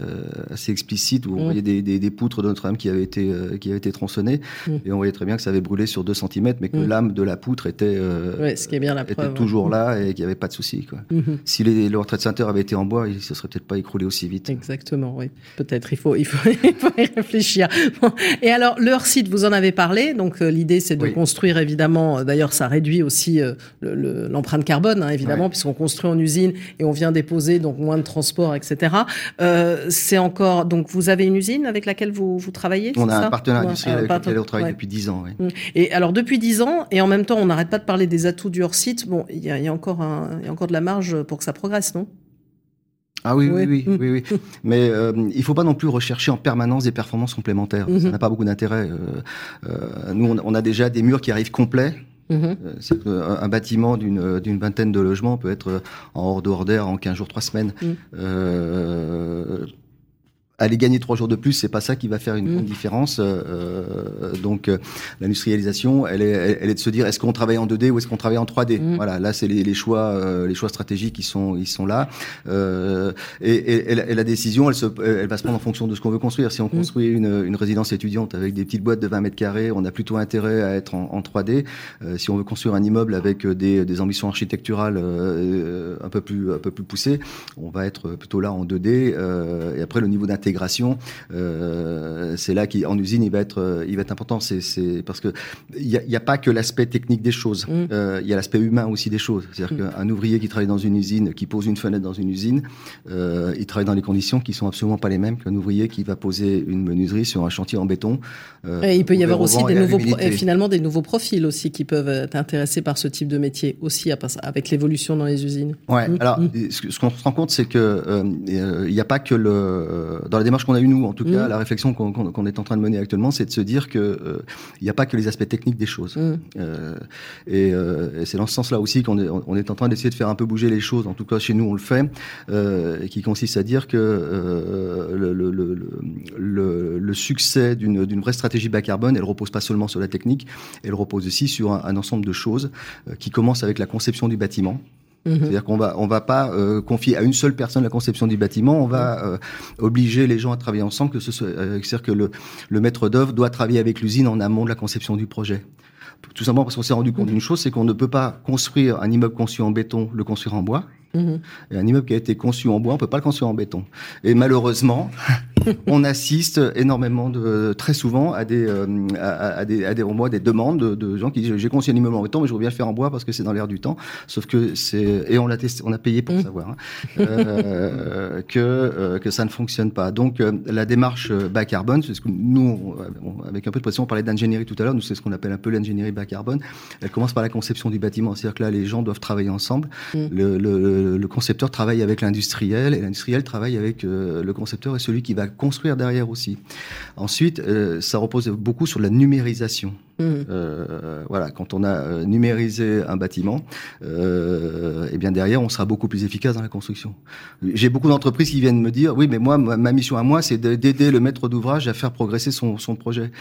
assez explicites où on mm. voyait des, poutres de Notre-Dame qui avaient été, euh, qui avaient été tronçonnées mm. et on voyait très bien que ça avait brûlé sur 2 cm, mais que mm. l'âme de la poutre était, ouais, ce qui est bien la était preuve, toujours là et qu'il n'y avait pas de souci. Quoi. -hmm. Si les, le retrait de Saint-Heure avait été en bois, il se serait peut-être pas écroulé aussi vite. Exactement, oui. Peut-être. Il faut, il faut, il faut y réfléchir. Bon. Et alors, leur site, vous en avez parlé. Donc, euh, l'idée, c'est de oui. construire, évidemment. Euh, d'ailleurs, ça réduit aussi euh, l'empreinte le, carbone, hein, évidemment, ouais. puisqu'on construit en usine et on vient déposer, donc moins de transport, etc. Euh, c'est encore. Donc, vous avez une usine avec laquelle vous, vous travaillez On a ça un partenaire industriel avec lequel on travaille ouais. depuis 10 ans. Oui. Et alors, depuis 10 ans, et en même temps, on n'arrête pas de parler des atouts du hors-site. Bon, il y, y, a encore un, il y a encore de la marge pour que ça progresse, non? Ah oui, oui, oui, oui, oui, oui. Mais euh, il faut pas non plus rechercher en permanence des performances complémentaires. Mm -hmm. Ça n'a pas beaucoup d'intérêt. Euh, euh, nous, on, on, a déjà des murs qui arrivent complets. Mm -hmm. un, un, bâtiment d'une vingtaine de logements peut être en hors d'ordre en 15 jours, 3 semaines. Mm -hmm aller gagner trois jours de plus, c'est pas ça qui va faire une mmh. grande différence. Euh, donc euh, l'industrialisation, elle est, elle est de se dire est-ce qu'on travaille en 2D ou est-ce qu'on travaille en 3D. Mmh. Voilà, là c'est les, les, choix, euh, les choix stratégiques qui sont, ils sont là. Euh, et, et, et, la décision, elle, se, elle va se prendre en fonction de ce qu'on veut construire. Si on mmh. construit une, une, résidence étudiante avec des petites boîtes de 20 mètres carrés, on a plutôt intérêt à être en, en 3D. Euh, si on veut construire un immeuble avec des, des ambitions architecturales un peu plus, un peu plus poussées, on va être plutôt là en 2D. et après le niveau d'intégration l'intégration. c'est là qu'en usine, il va être, il va être important. C'est parce que il n'y a, a, pas que l'aspect technique des choses. Mm. Il y a l'aspect humain aussi des choses. C'est-à-dire mm. qu'un ouvrier qui travaille dans une usine, qui pose une fenêtre dans une usine, il travaille dans les conditions qui sont absolument pas les mêmes qu'un ouvrier qui va poser une menuiserie sur un chantier en béton. et il peut y avoir aussi des nouveaux, et finalement des nouveaux profils aussi qui peuvent être intéressés par ce type de métier aussi avec l'évolution dans les usines. Ouais. Mm. Alors, ce qu'on se rend compte, c'est que euh, il n'y a pas que le dans la démarche qu'on a eu nous, en tout cas, mm. la réflexion qu'on est en train de mener actuellement, c'est de se dire que euh, il n'y a pas que les aspects techniques des choses. Mm. Euh, et, et c'est dans ce sens-là aussi qu'on est on est en train d'essayer de faire un peu bouger les choses. En tout cas, chez nous, on le fait, qui consiste à dire que le, le, le, le, le succès d'une vraie stratégie bas carbone, elle repose pas seulement sur la technique, elle repose aussi sur un, un ensemble de choses qui commencent avec la conception du bâtiment. Mhm. C'est-à-dire qu'on va on va pas euh, confier à une seule personne la conception du bâtiment, on va euh, obliger les gens à travailler ensemble, que ce soit, euh, c'est-à-dire que le, le maître d'œuvre doit travailler avec l'usine en amont de la conception du projet. Tout simplement parce qu'on s'est rendu compte mhm. d'une chose, c'est qu'on ne peut pas construire un immeuble conçu en béton, le construire en bois. Mhm. Et un immeuble qui a été conçu en bois, on peut pas le construire en béton. Et malheureusement, on assiste énormément de, très souvent à des, euh, à, à, des, à des, des demandes de, gens qui disent j'ai conçu un immeuble en béton, mais je voudrais bien le faire en bois parce que c'est dans l'air du temps. Sauf que c'est et on l'a testé, on a payé pour mmh. savoir hein, euh, que euh, que ça ne fonctionne pas. Donc euh, la démarche bas carbone, c'est ce que nous, avec un peu de pression, on parlait d'ingénierie tout à l'heure. Nous c'est ce qu'on appelle un peu l'ingénierie bas carbone. Elle commence par la conception du bâtiment, c'est-à-dire que là les gens doivent travailler ensemble. Mmh. Le, le, le, concepteur travaille avec l'industriel et l'industriel travaille avec le concepteur et celui qui va construire derrière aussi. Ensuite, euh, ça repose beaucoup sur la numérisation. Mmh. Euh, voilà, quand on a euh, numérisé un bâtiment, euh, et eh bien derrière, on sera beaucoup plus efficace dans la construction. J'ai beaucoup d'entreprises qui viennent me dire, oui, mais moi, ma mission à moi, c'est d'aider le maître d'ouvrage à faire progresser son, son projet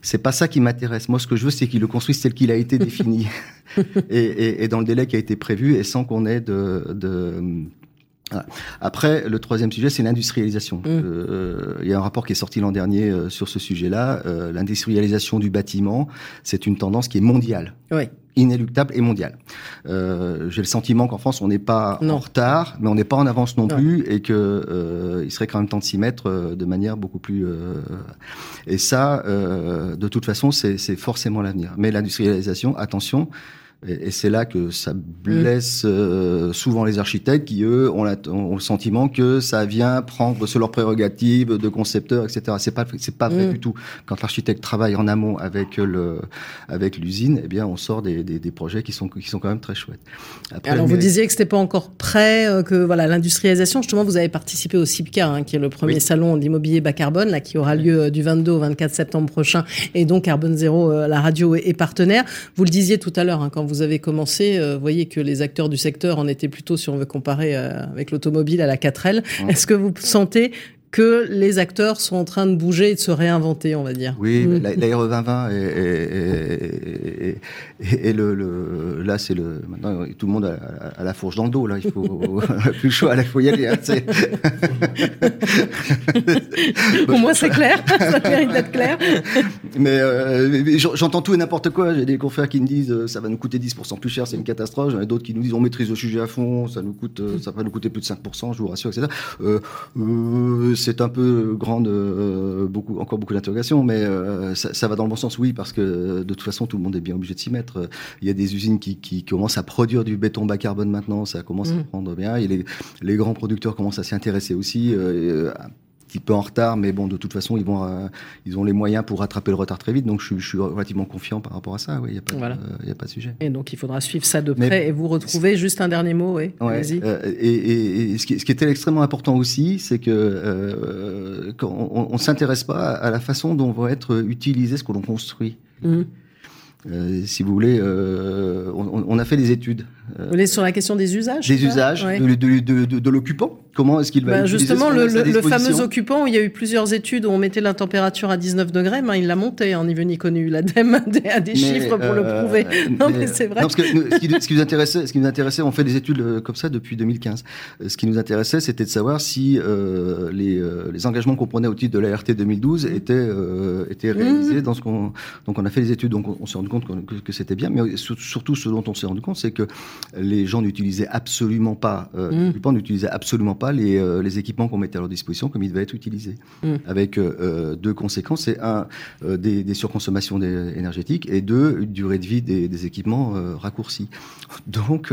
c'est pas ça qui m'intéresse. Moi, ce que je veux, c'est qu'il le construise tel qu'il a été défini et, et, et, dans le délai qui a été prévu et sans qu'on ait de, de après, le troisième sujet, c'est l'industrialisation. Mmh. Euh, il y a un rapport qui est sorti l'an dernier euh, sur ce sujet-là. Euh, l'industrialisation du bâtiment, c'est une tendance qui est mondiale. Oui. Inéluctable et mondiale. J'ai le sentiment qu'en France, on n'est pas en retard, mais on n'est pas en avance non, plus, et que il serait quand même temps de s'y mettre de manière beaucoup plus. Et ça, de toute façon, c'est forcément l'avenir. Mais l'industrialisation, attention, et, c'est là que ça blesse euh, souvent les architectes qui, eux, ont, le sentiment que ça vient prendre sur leurs prérogatives de concepteurs, etc. C'est pas, c'est pas vrai mm. du tout. Quand l'architecte travaille en amont avec le, avec l'usine, eh bien, on sort des, des, des, projets qui sont, qui sont quand même très chouettes. Après, Alors, vous disiez que c'était pas encore prêt, euh, que voilà, l'industrialisation. Justement, vous avez participé au CIPCA, hein, qui est le premier salon d'immobilier bas carbone, là, qui aura lieu euh, du 22 au 24 septembre prochain. Et donc, Carbone Zéro, la radio est, partenaire. Vous le disiez tout à l'heure, hein, quand vous avez commencé, euh, vous voyez que les acteurs du secteur en étaient plutôt, si on veut comparer euh, avec l'automobile, à la 4L. Est-ce que vous sentez que les acteurs sont en train de bouger et de se réinventer, on va dire. Oui, mmh. la, 2020 et, et, le, le, là c'est le maintenant tout le monde a, la fourche dans le dos là, il faut plus le choix, il faut y aller. Hein, Au moins c'est clair, ça mérite d'être clair. Mais euh, j'entends tout et n'importe quoi. J'ai des confrères qui me disent euh, ça va nous coûter 10% plus cher, c'est une catastrophe. J'en ai d'autres qui nous disent on maîtrise le sujet à fond, ça nous coûte, euh, ça va nous coûter plus de 5%, je vous rassure, etc. Euh, euh, c'est un peu grande, euh, beaucoup, encore beaucoup d'interrogations, mais euh, ça, ça, va dans le bon sens, oui, parce que de toute façon, tout le monde est bien obligé de s'y mettre. Il y a des usines qui, qui, commencent à produire du béton bas carbone maintenant, ça commence à mmh. prendre bien. Et les, les grands producteurs commencent à s'y intéresser aussi. Euh, petit peu en retard, mais bon, de toute façon, ils vont, euh, ils ont les moyens pour rattraper le retard très vite. Donc, je, je suis relativement confiant par rapport à ça. Il n'y a, pas de, y a pas de sujet. Et donc, il faudra suivre ça de près et vous retrouver. Juste un dernier mot, oui. Ouais, euh, et, et, et, ce, qui, ce qui était extrêmement important aussi, c'est que euh, on, on s'intéresse pas à la façon dont va être utilisé ce que l'on construit. Mmh. Euh, si vous voulez, euh, on, on, a fait des études. Euh, vous voulez sur la question des usages Des usages de, de, de, de l'occupant Comment est-ce qu'il va ben Justement, le, le, fameux occupant, il y a eu plusieurs études où on mettait la température à 19 degrés, ben, il l'a monté, en ni vu ni connu. L'ADEME a des, chiffres pour le euh, prouver. Non, mais, c'est vrai. Non, parce que, ce, qui, ce, qui, nous intéressait, ce qui nous intéressait, on fait des études comme ça depuis 2015. Ce qui nous intéressait, c'était de savoir si euh, les, les, engagements qu'on prenait au titre de l'ART 2012 étaient, étaient réalisés mmh. dans ce qu'on. Donc, on a fait des études, donc on, on s'est rendu compte que, que c'était bien, mais surtout ce dont on s'est rendu compte, c'est que les gens n'utilisaient absolument pas, euh, mmh. n'utilisaient absolument pas pas les, les équipements qu'on mettait à leur disposition comme ils devaient être utilisés. Mm. Avec deux conséquences, c'est un, des, des, surconsommations énergétiques et deux, une durée de vie des, des équipements raccourcie. Donc,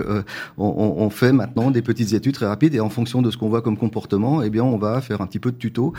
on, on, fait maintenant des petites études très rapides et en fonction de ce qu'on voit comme comportement, eh bien, on va faire un petit peu de tuto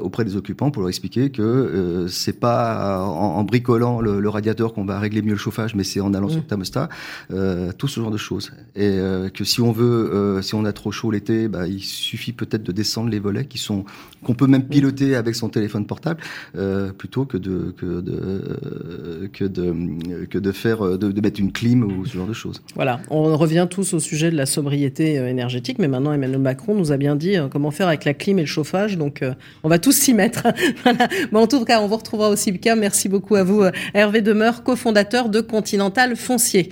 auprès des occupants pour leur expliquer que c'est pas en, en bricolant le, le radiateur qu'on va régler mieux le chauffage, mais c'est en allant sur le thermostat, euh, tout ce genre de choses. Et euh, que si on veut, euh, si on a trop chaud l'été, bah, il suffit peut-être de descendre les volets qui sont qu'on peut même piloter avec son téléphone portable, euh, plutôt que de que de que de faire de, mettre une clim ou ce genre de choses. Voilà, on revient tous au sujet de la sobriété énergétique, mais maintenant Emmanuel Macron nous a bien dit comment faire avec la clim et le chauffage, donc on va tous s'y mettre. voilà. En tout cas, on vous retrouvera aussi cas. Merci beaucoup à vous, Hervé Demeure, cofondateur de Continental Foncier.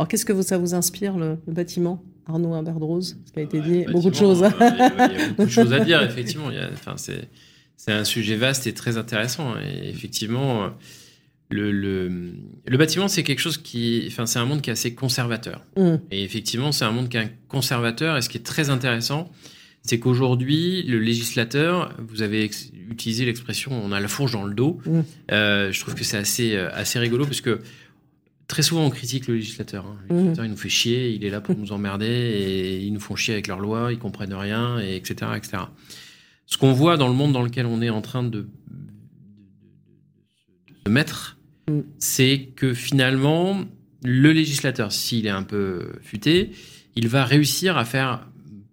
Alors, qu'est-ce que ça vous inspire, le, le bâtiment Arnaud Imbert-Rose, ce qui a été dit, beaucoup de choses. Il y, a, il y a beaucoup de choses à dire, effectivement. Enfin, c'est, un sujet vaste et très intéressant. Et effectivement, le, le, le bâtiment, c'est quelque chose qui. Enfin, c'est un monde qui est assez conservateur. Mm. Et effectivement, c'est un monde qui est conservateur. Et ce qui est très intéressant, c'est qu'aujourd'hui, le législateur, vous avez utilisé l'expression on a la fourche dans le dos. Mm. Euh, je trouve que c'est assez, assez rigolo parce que très souvent on critique le législateur. Hein. Le législateur, Mm. il nous fait chier, il est là pour nous emmerder et ils nous font chier avec leurs lois, ils comprennent rien, et etc., etc. Ce qu'on voit dans le monde dans lequel on est en train de, se mettre, Mm. c'est que finalement, le législateur, s'il est un peu futé, il va réussir à faire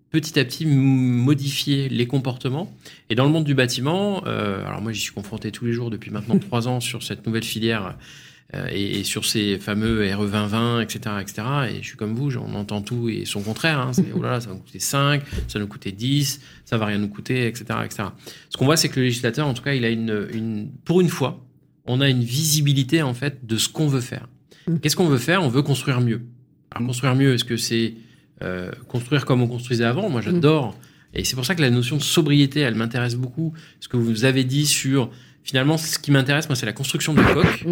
petit à petit modifier les comportements. Et dans le monde du bâtiment, euh, alors moi j'y suis confronté tous les jours depuis maintenant trois ans sur cette nouvelle filière et, et, sur ces fameux RE 2020, etc., etc. Et je suis comme vous, on entend tout et son contraire. Hein, oh là là, ça va nous coûter 5, ça va nous coûter 10, ça va rien nous coûter, etc., etc. Ce qu'on voit, c'est que le législateur, en tout cas, il a une, une, pour une fois, on a une visibilité en fait de ce qu'on veut faire. Mmh. Qu'est-ce qu'on veut faire? On veut construire mieux. Alors construire mieux, est-ce que c'est euh, construire comme on construisait avant? Moi, j'adore. Mmh. Et c'est pour ça que la notion de sobriété, elle m'intéresse beaucoup. Ce que vous avez dit sur, finalement, ce qui m'intéresse, moi, c'est la construction de la coque.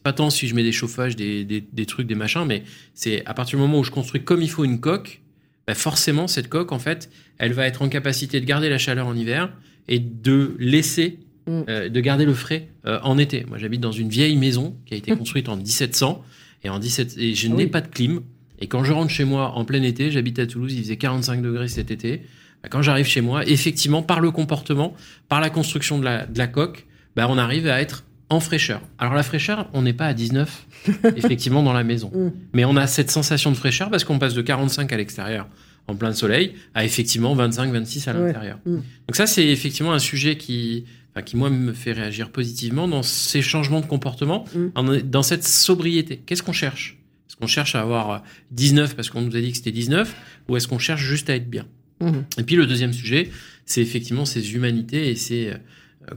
C'est pas tant si je mets des chauffages, des, des, des trucs, des machins, mais c'est à partir du moment où je construis comme il faut une coque, bah forcément, cette coque, en fait, elle va être en capacité de garder la chaleur en hiver et de laisser, mmh. euh, de garder le frais euh, en été. Moi, j'habite dans une vieille maison qui a été construite en 1700 et en 17 et je ah n'ai pas de clim. Et quand je rentre chez moi en plein été, j'habite à Toulouse, il faisait 45 degrés cet été. Quand j'arrive chez moi, effectivement, par le comportement, par la construction de la, de la coque, bah, on arrive à être en fraîcheur. Alors la fraîcheur, on n'est pas à 19, effectivement, dans la maison. Mm. Mais on a cette sensation de fraîcheur parce qu'on passe de 45 à l'extérieur, en plein soleil, à effectivement 25, 26 à l'intérieur. Ouais. Mm. Donc ça, c'est effectivement un sujet qui, enfin, qui, moi, me fait réagir positivement dans ces changements de comportement, Mm. dans cette sobriété. Qu'est-ce qu'on cherche? Est-ce qu'on cherche à avoir 19 parce qu'on nous a dit que c'était 19 ou est-ce qu'on cherche juste à être bien? Et puis le deuxième sujet, c'est effectivement ces humanités et c'est euh,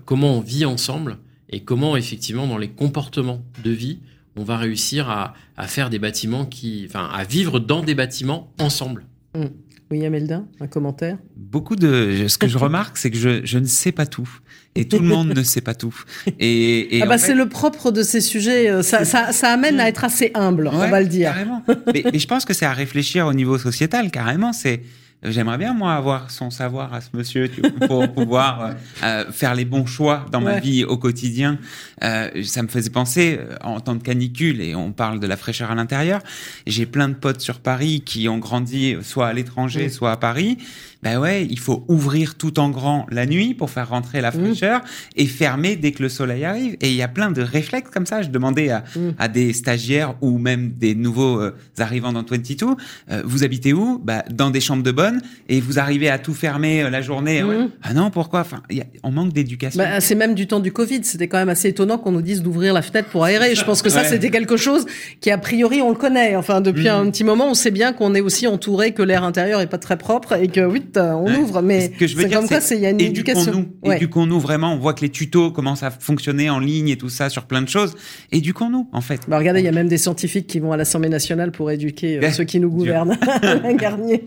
comment on vit ensemble et comment effectivement dans les comportements de vie, on va réussir à, à faire des bâtiments qui, enfin, à vivre dans des bâtiments ensemble. Mmh. William Eldin, un commentaire? Beaucoup de. Ce que je remarque, c'est que je, je, ne sais pas tout. Et tout le monde ne sait pas tout. Et, et ah bah c'est le propre de ces sujets. euh, Ça, ça, ça amène à être assez humble, ouais, on va le dire. Carrément. mais, mais, je pense que c'est à réfléchir au niveau sociétal, carrément. C'est. J'aimerais bien, moi, avoir son savoir à ce monsieur tu, pour pouvoir euh, faire les bons choix dans ma vie au quotidien. Euh, ça me faisait penser, euh, en temps de canicule, et on parle de la fraîcheur à l'intérieur, j'ai plein de potes sur Paris qui ont grandi soit à l'étranger, soit à Paris. Ben ouais, il faut ouvrir tout en grand la nuit pour faire rentrer la fraîcheur mmh. et fermer dès que le soleil arrive. Et il y a plein de réflexes comme ça. Je demandais à, mmh. à des stagiaires ou même des nouveaux euh, arrivants dans 22, euh, vous habitez où? Bah, Dans des chambres de bonne et vous arrivez à tout fermer euh, la journée. Ouais. Ah non, pourquoi? Enfin, y a, On manque d'éducation. Bah, c'est même du temps du Covid. C'était quand même assez étonnant qu'on nous dise d'ouvrir la fenêtre pour aérer. Je pense que ça, ouais. c'était quelque chose qui, a priori, on le connaît. Enfin, depuis un petit moment, on sait bien qu'on est aussi entouré, que l'air intérieur est pas très propre et que oui, on ouais. ouvre, mais ce que je veux dire, comme ça, il y a une éducation. Ouais. Éduquons-nous vraiment. On voit que les tutos commencent à fonctionner en ligne et tout ça sur plein de choses. Éduquons-nous, en fait. Bah, regardez, il y a même des scientifiques qui vont à l'Assemblée nationale pour éduquer euh, ceux qui nous gouvernent. Garnier.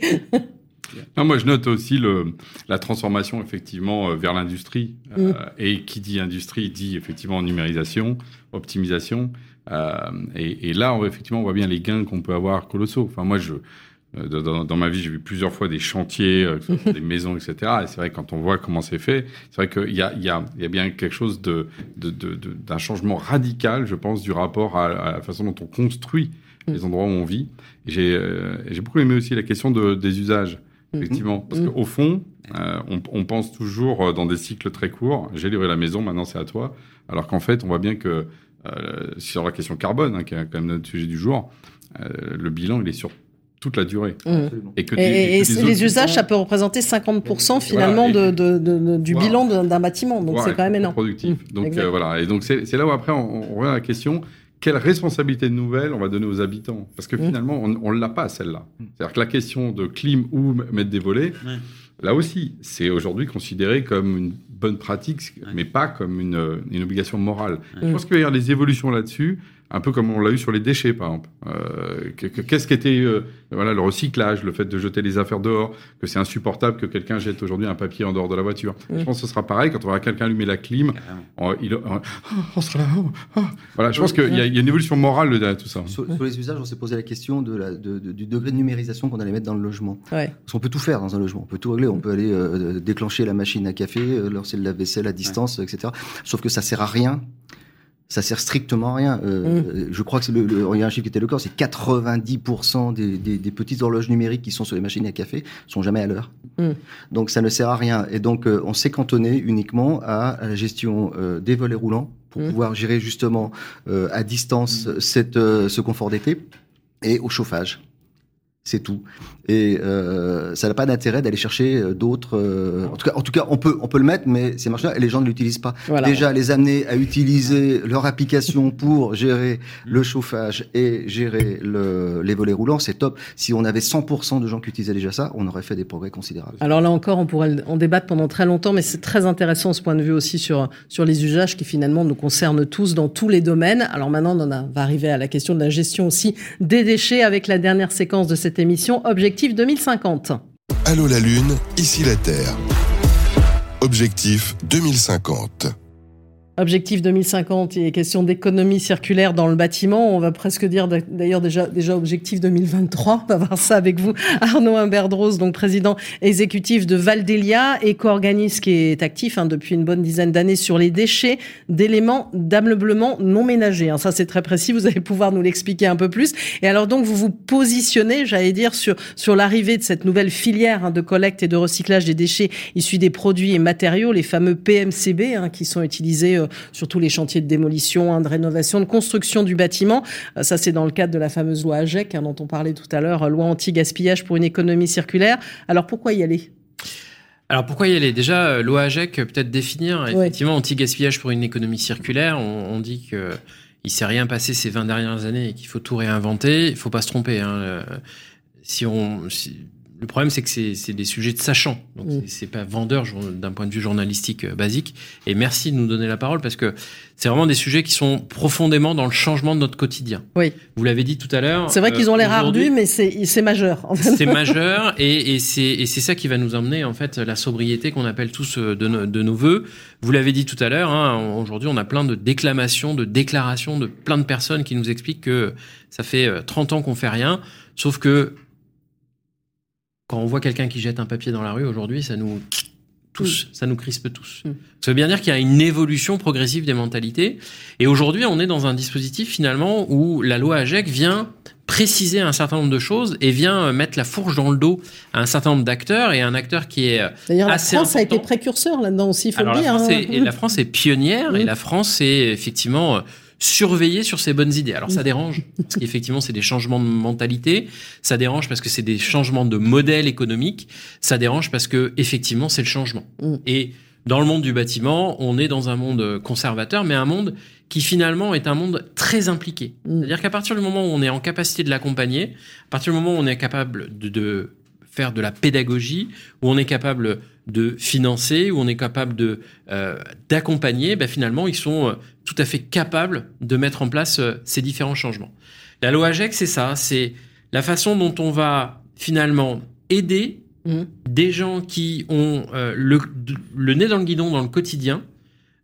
Non, moi, je note aussi le, la transformation effectivement euh, vers l'industrie. Mm. Euh, et qui dit industrie dit effectivement numérisation, optimisation. Euh, et, et, là, on, effectivement, on voit bien les gains qu'on peut avoir colossaux. Enfin, moi, je, Euh, Dans, dans ma vie, j'ai vu plusieurs fois des chantiers, euh, des maisons, etc. Et c'est vrai quand on voit comment c'est fait, c'est vrai qu'il y a, y, y bien quelque chose de, de, de, de- d'un changement radical, je pense, du rapport à, à la façon dont on construit les endroits où on vit. J'ai, euh, j'ai beaucoup aimé aussi la question de, des usages, effectivement, parce Mhm. qu'au fond, euh, on, on pense toujours euh, dans des cycles très courts. J'ai livré la maison, maintenant c'est à toi. Alors qu'en fait, on voit bien que euh, sur la question carbone, hein, qui est quand même notre sujet du jour, euh, le bilan, il est sur toute la durée. Mmh. Et, que Et, et- et que les usages, ça peut représenter 50% finalement Voilà, et- de, de- de- de- du Voilà. bilan d'un d'un bâtiment. Donc c'est quand même énorme. productif. Mmh, Donc euh, voilà. Et donc c'est c'est là où après on, on revient à la question quelle responsabilité nouvelle on va donner aux habitants? Parce que Mmh. finalement on on l'a pas celle-là. C'est-à-dire que la question de clim ou mettre des volets, Ouais. là aussi c'est aujourd'hui considéré comme une bonne pratique, mais pas comme une, une obligation morale. Je pense qu'il va y avoir des évolutions là-dessus. Un peu comme on l'a eu sur les déchets, par exemple. Euh, que- que- Qu'est-ce qu'était euh, voilà, le recyclage, le fait de jeter les affaires dehors, que c'est insupportable que quelqu'un jette aujourd'hui un papier en dehors de la voiture. Mmh. Je pense que ce sera pareil quand on verra quelqu'un allumer la clim. On, il, on, oh, on sera là. oh, oh. Voilà, je pense qu'il y, a- il y a une évolution morale derrière tout ça. Sur, sur les usages, on s'est posé la question de la, de- de- du degré de numérisation qu'on allait mettre dans le logement. Ouais. Parce qu'on peut tout faire dans un logement. On peut tout régler. On peut aller euh, déclencher la machine à café, lancer le lave-vaisselle à distance, etc. Sauf que ça sert à rien. Ça sert strictement à rien. Euh, euh, Je crois que c'est le, le- il y a un chiffre qui était le corps, c'est 90% des, des, des petites horloges numériques qui sont sur les machines à café sont jamais à l'heure. Mm. Donc ça ne sert à rien. Et donc euh, on s'est cantonné uniquement à, à la gestion euh, des volets roulants pour Mm. pouvoir gérer justement à distance cette, ce confort d'été et au chauffage. C'est tout. Et euh, ça n'a pas d'intérêt d'aller chercher euh, d'autres. euh, en tout cas, en tout cas, on peut, on peut le mettre, mais ces et les gens ne l'utilisent pas. Voilà. Déjà, les amener à utiliser leur application pour gérer le chauffage et gérer le, les volets roulants, c'est top. Si on avait 100% de gens qui utilisaient déjà ça, on aurait fait des progrès considérables. Alors là encore, on pourrait en débattre pendant très longtemps, mais c'est très intéressant ce point de vue aussi sur, sur les usages qui finalement nous concernent tous dans tous les domaines. Alors maintenant, on en a- va arriver à la question de la gestion aussi des déchets avec la dernière séquence de cette émission, Objectif 2050. Allô la Lune, ici la Terre. Objectif 2050. Objectif 2050, il est question d'économie circulaire dans le bâtiment. On va presque dire d'ailleurs déjà, déjà objectif 2023. On va voir ça avec vous. Arnaud Imberdros, donc président exécutif de Valdelia, éco-organisme qui est actif hein, depuis une bonne dizaine d'années sur les déchets d'éléments d'ameublement non ménagers. hein. Ça, c'est très précis. Vous allez pouvoir nous l'expliquer un peu plus. Et alors donc, vous vous positionnez, j'allais dire, sur, sur l'arrivée de cette nouvelle filière hein, de collecte et de recyclage des déchets issus des produits et matériaux, les fameux PMCB, hein, qui sont utilisés euh, sur tous les chantiers de démolition, hein, de rénovation, de construction du bâtiment. Euh, ça, c'est dans le cadre de la fameuse loi AGEC, hein, dont on parlait tout à l'heure, euh, loi anti-gaspillage pour une économie circulaire. Alors, pourquoi y aller? Alors pourquoi y aller? Déjà, euh, l'OAGEC, peut-être définir, Ouais. effectivement, anti-gaspillage pour une économie circulaire. On, on dit que il s'est rien passé ces 20 dernières années et qu'il faut tout réinventer. Il faut pas se tromper. Hein. Si on, si- le problème, c'est que c'est des sujets de sachants. Donc, Mm. c'est- pas vendeur d'un point de vue journalistique euh, basique. Et merci de nous donner la parole parce que c'est vraiment des sujets qui sont profondément dans le changement de notre quotidien. Oui. Vous l'avez dit tout à l'heure. C'est vrai euh, qu'ils ont l'air aujourd'hui- ardus, mais c'est majeur. en fait. c'est majeur et, et c'est ça qui va nous emmener en fait la sobriété qu'on appelle tous euh, de, nos- de nos voeux. Vous l'avez dit tout à l'heure. Hein, Aujourd'hui, on a plein de déclamations, de déclarations de plein de personnes qui nous expliquent que ça fait euh, 30 ans qu'on fait rien, sauf que quand on voit quelqu'un qui jette un papier dans la rue aujourd'hui, ça nous tous, ça nous crispe tous. Mm. Ça veut bien dire qu'il y a une évolution progressive des mentalités. Et aujourd'hui, on est dans un dispositif finalement où la loi AGEC vient préciser un certain nombre de choses et vient euh, mettre la fourche dans le dos à un certain nombre d'acteurs et un acteur qui est euh, D'ailleurs, la assez France a été précurseur là-dedans aussi, il faut alors le la dire. France, hein. est, et la France est pionnière et Mm. la France est effectivement surveillée sur ses bonnes idées. Alors ça dérange parce qu'effectivement c'est des changements de mentalité, ça dérange parce que c'est des changements de modèle économique, ça dérange parce que effectivement c'est le changement. Mm. Et dans le monde du bâtiment, on est dans un monde conservateur, mais un monde qui finalement est un monde très impliqué. Mm. C'est-à-dire qu'à partir du moment où on est en capacité de l'accompagner, à partir du moment où on est capable de, de faire de la pédagogie, où on est capable de financer, où on est capable de euh, d'accompagner, ben finalement ils sont euh, tout à fait capables de mettre en place euh, ces différents changements. La loi AGEC, c'est ça, c'est la façon dont on va finalement aider Mhm. des gens qui ont euh, le, le nez dans le guidon dans le quotidien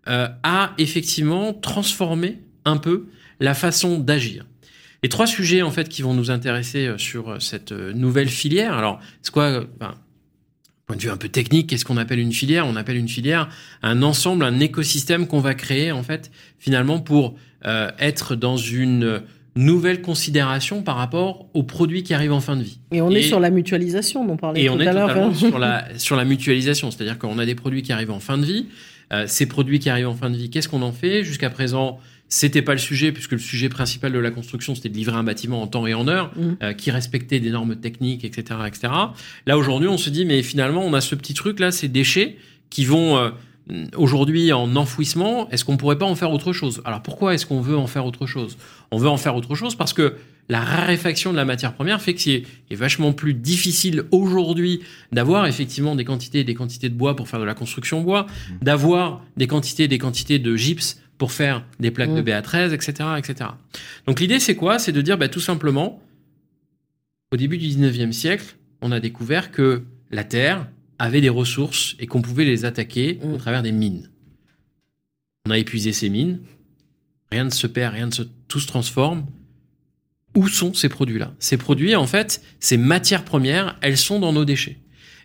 à effectivement transformer un peu la façon d'agir. Les trois sujets en fait qui vont nous intéresser sur cette nouvelle filière. Alors, c'est quoi enfin, Point de vue un peu technique, qu'est-ce qu'on appelle une filière? On appelle une filière un ensemble, un écosystème qu'on va créer en fait finalement pour euh, être dans une nouvelle considération par rapport aux produits qui arrivent en fin de vie. Et on est sur la mutualisation dont on parlait et tout on est à l'heure. totalement sur la sur la mutualisation, c'est-à-dire qu'on a des produits qui arrivent en fin de vie. Euh, ces produits qui arrivent en fin de vie, qu'est-ce qu'on en fait? Jusqu'à présent, c'était pas le sujet puisque le sujet principal de la construction c'était de livrer un bâtiment en temps et en heure Mhm. euh, qui respectait des normes techniques, etc., etc. Là aujourd'hui, on se dit mais finalement on a ce petit truc là, ces déchets qui vont euh, aujourd'hui en enfouissement. Est-ce qu'on pourrait pas en faire autre chose? Alors pourquoi est-ce qu'on veut en faire autre chose? On veut en faire autre chose parce que la raréfaction de la matière première fait que c'est est vachement plus difficile aujourd'hui d'avoir effectivement des quantités et des quantités de bois pour faire de la construction bois, d'avoir des quantités et des quantités de gypse pour faire des plaques de Mm. BA13, etc., etc. Donc l'idée c'est quoi? C'est de dire bah, tout simplement, au début du 19e siècle, on a découvert que la Terre avait des ressources et qu'on pouvait les attaquer Mm. au travers des mines. On a épuisé ces mines, rien ne se perd, rien ne se, tout se transforme. Où sont ces produits-là? Ces produits, en fait, ces matières premières, elles sont dans nos déchets.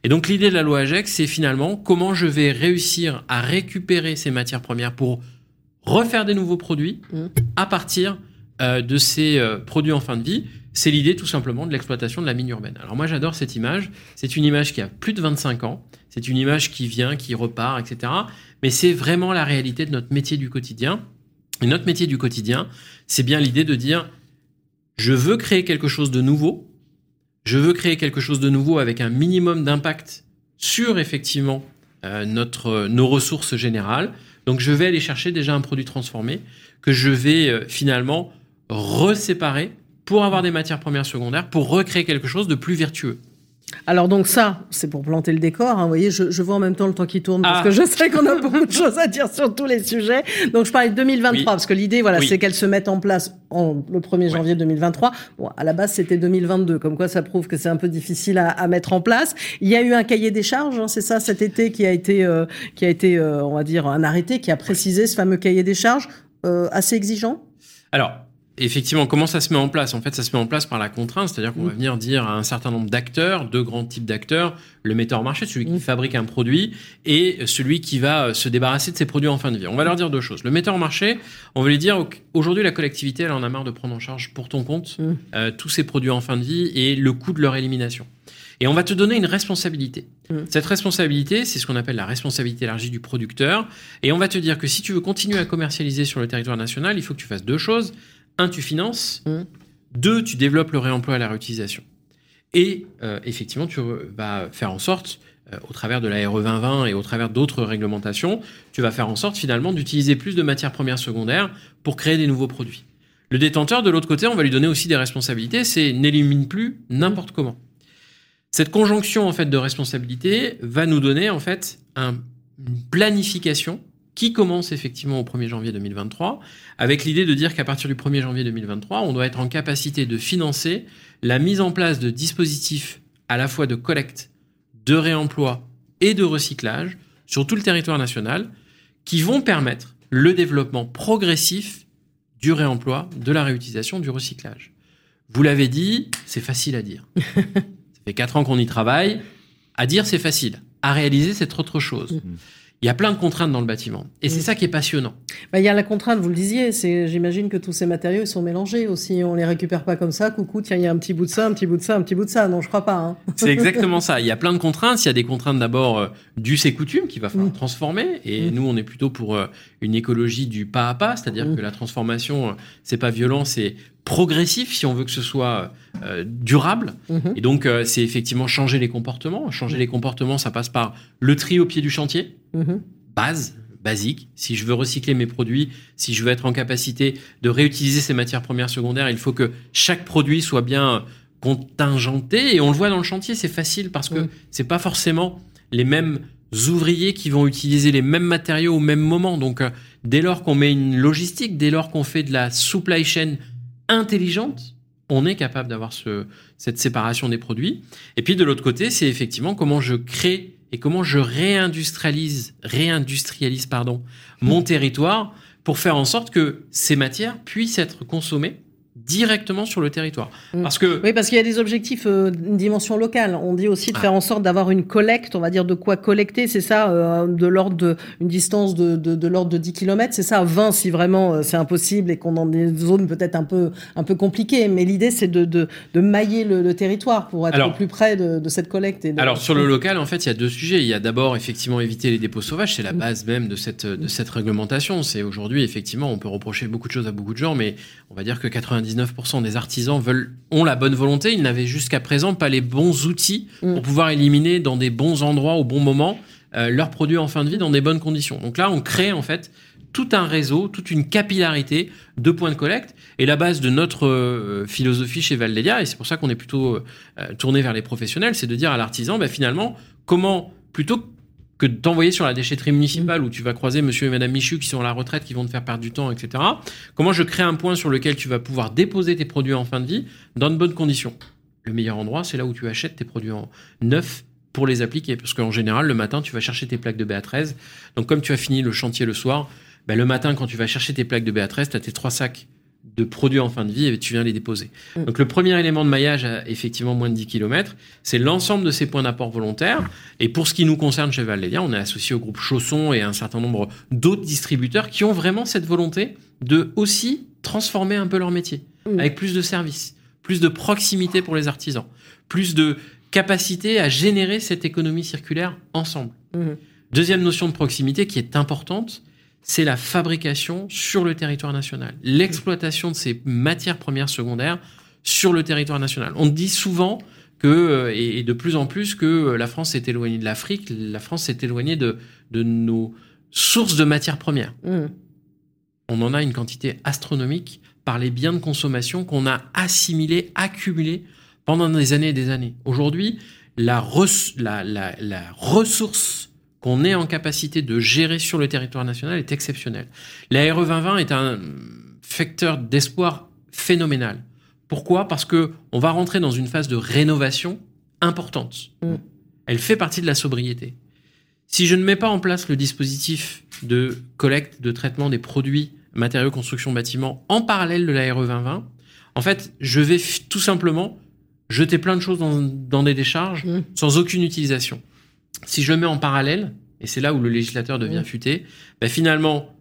Et donc l'idée de la loi AGEC, c'est finalement comment je vais réussir à récupérer ces matières premières pour refaire des nouveaux produits Mm. à partir euh, de ces euh, produits en fin de vie. C'est l'idée tout simplement de l'exploitation de la mine urbaine. Alors moi j'adore cette image. C'est une image qui a plus de 25 ans. C'est une image qui vient, qui repart, etc. Mais c'est vraiment la réalité de notre métier du quotidien. Et notre métier du quotidien, c'est bien l'idée de dire je veux créer quelque chose de nouveau. Je veux créer quelque chose de nouveau avec un minimum d'impact sur effectivement euh, notre, nos ressources générales. Donc je vais aller chercher déjà un produit transformé que je vais euh, finalement reséparer pour avoir des matières premières secondaires, pour recréer quelque chose de plus vertueux. Alors donc ça, c'est pour planter le décor. hein, vous voyez, je, je vois en même temps le temps qui tourne parce Ah. que je sais qu'on a beaucoup de choses à dire sur tous les sujets. Donc je parlais de 2023 Oui. parce que l'idée, voilà, Oui. c'est qu'elle se mette en place en, le 1er janvier 2023. Bon, à la base, c'était 2022, comme quoi ça prouve que c'est un peu difficile à, à mettre en place. Il y a eu un cahier des charges, hein, c'est ça, cet été, qui a été, euh, qui a été, euh, on va dire, un arrêté qui a précisé ce fameux cahier des charges euh, assez exigeant? Alors, effectivement, comment ça se met en place? En fait, ça se met en place par la contrainte, c'est-à-dire qu'on Mm. va venir dire à un certain nombre d'acteurs, deux grands types d'acteurs, le metteur en marché, celui qui Mm. fabrique un produit, et celui qui va euh, se débarrasser de ses produits en fin de vie. On va leur dire deux choses. Le metteur en marché, on va lui dire, aujourd'hui, la collectivité, elle en a marre de prendre en charge pour ton compte Mm. euh, tous ces produits en fin de vie et le coût de leur élimination. Et on va te donner une responsabilité. Cette responsabilité, c'est ce qu'on appelle la responsabilité élargie du producteur. Et on va te dire que si tu veux continuer à commercialiser sur le territoire national, il faut que tu fasses deux choses. Un, tu finances. Mm. Deux, tu développes le réemploi et la réutilisation. Et euh, effectivement, tu vas faire en sorte, euh, au travers de la RE 2020 et au travers d'autres réglementations, tu vas faire en sorte finalement d'utiliser plus de matières premières secondaires pour créer des nouveaux produits. Le détenteur, de l'autre côté, on va lui donner aussi des responsabilités, c'est n'élimine plus n'importe comment. Cette conjonction en fait de responsabilités va nous donner en fait un- une planification qui commence effectivement au 1er janvier 2023 avec l'idée de dire qu'à partir du 1er janvier 2023, on doit être en capacité de financer la mise en place de dispositifs à la fois de collecte, de réemploi et de recyclage sur tout le territoire national qui vont permettre le développement progressif du réemploi, de la réutilisation, du recyclage. Vous l'avez dit, c'est facile à dire. Ça fait quatre ans qu'on y travaille. À dire, c'est facile. À réaliser, c'est autre chose. Il y a plein de contraintes dans le bâtiment. Et c'est Mm. ça qui est passionnant. Bah, il y a la contrainte, vous le disiez, c'est, j'imagine que tous ces matériaux ils sont mélangés aussi. On les récupère pas comme ça. Coucou, tiens, il y a un petit bout de ça, un petit bout de ça, un petit bout de ça. Non, je crois pas. Hein. C'est exactement ça. Il y a plein de contraintes. Il y a des contraintes d'abord euh, du c'est coutume qu'il va falloir Mm. transformer. Et Mm. nous, on est plutôt pour euh, une écologie du pas à pas, c'est-à-dire que la transformation, euh, c'est pas violent, c'est progressif si on veut que ce soit euh, durable. Mhm. Et donc, euh, c'est effectivement changer les comportements. Changer les comportements, ça passe par le tri au pied du chantier Mhm. base, basique. Si je veux recycler mes produits, si je veux être en capacité de réutiliser ces matières premières secondaires, il faut que chaque produit soit bien contingenté. Et on le voit dans le chantier, c'est facile parce que c'est pas forcément les mêmes ouvriers qui vont utiliser les mêmes matériaux au même moment. Donc, euh, dès lors qu'on met une logistique, dès lors qu'on fait de la supply chain intelligente, on est capable d'avoir ce, cette séparation des produits. Et puis de l'autre côté, c'est effectivement comment je crée et comment je réindustrialise, réindustrialise pardon, mon territoire pour faire en sorte que ces matières puissent être consommées directement sur le territoire. Mm. Parce que Oui, parce qu'il y a des objectifs, euh, une dimension locale. On dit aussi de Ah. faire en sorte d'avoir une collecte, on va dire de quoi collecter, c'est ça, euh, de l'ordre de, une distance de, de, de l'ordre de 10 km, c'est ça, 20 si vraiment euh, c'est impossible et qu'on est dans des zones peut-être un peu, un peu compliquées. Mais l'idée, c'est de, de, de mailler le, le territoire pour être Alors- au plus près de, de cette collecte. Et Alors sur le local, en fait, il y a deux sujets. Il y a d'abord effectivement éviter les dépôts sauvages, c'est la Mm. base même de cette de cette réglementation. C'est aujourd'hui effectivement, on peut reprocher beaucoup de choses à beaucoup de gens, mais on va dire que 99% des artisans veulent ont la bonne volonté. Ils n'avaient jusqu'à présent pas les bons outils Mm. pour pouvoir éliminer dans des bons endroits au bon moment euh, leurs produits en fin de vie dans des bonnes conditions. Donc là, on crée en fait tout un réseau, toute une capillarité de points de collecte. Et la base de notre euh, philosophie chez Valdelia, et c'est pour ça qu'on est plutôt euh, tourné vers les professionnels, c'est de dire à l'artisan, bah, finalement, comment, plutôt que de t'envoyer sur la déchetterie municipale où tu vas croiser monsieur et madame Michu qui sont à la retraite, qui vont te faire perdre du temps, etc. Comment je crée un point sur lequel tu vas pouvoir déposer tes produits en fin de vie dans de bonnes conditions Le meilleur endroit, c'est là où tu achètes tes produits en neuf pour les appliquer. Parce qu'en général, le matin, tu vas chercher tes plaques de BA13. Donc, comme tu as fini le chantier le soir, ben, le matin, quand tu vas chercher tes plaques de BA13, tu as tes trois sacs de produits en fin de vie et tu viens les déposer. Mm. Donc le premier élément de maillage à effectivement moins de 10 km, c'est l'ensemble de ces points d'apport volontaires. Et pour ce qui nous concerne chez Valéria, on est associé au groupe Chausson et à un certain nombre d'autres distributeurs qui ont vraiment cette volonté de aussi transformer un peu leur métier Mm. avec plus de services, plus de proximité pour les artisans, plus de capacité à générer cette économie circulaire ensemble. Mhm. Deuxième notion de proximité qui est importante, c'est la fabrication sur le territoire national, l'exploitation de ces matières premières secondaires sur le territoire national. On dit souvent que, euh, et de plus en plus, que euh, la France s'est éloignée de l'Afrique, la France s'est éloignée de, de nos sources de matières premières. Mmh. On en a une quantité astronomique par les biens de consommation qu'on a assimilés, accumulés pendant des années et des années. Aujourd'hui, la, res- la, la, la ressource qu'on est en capacité de gérer sur le territoire national est exceptionnelle. La RE 2020 est un facteur d'espoir phénoménal. Pourquoi? Parce que on va rentrer dans une phase de rénovation importante. Mm. Elle fait partie de la sobriété. Si je ne mets pas en place le dispositif de collecte, de traitement des produits matériaux construction bâtiment en parallèle de la RE 2020, en fait, je vais tout simplement jeter plein de choses dans, dans des décharges Mm. sans aucune utilisation. Si je le mets en parallèle, et c'est là où le législateur devient futé, ben finalement,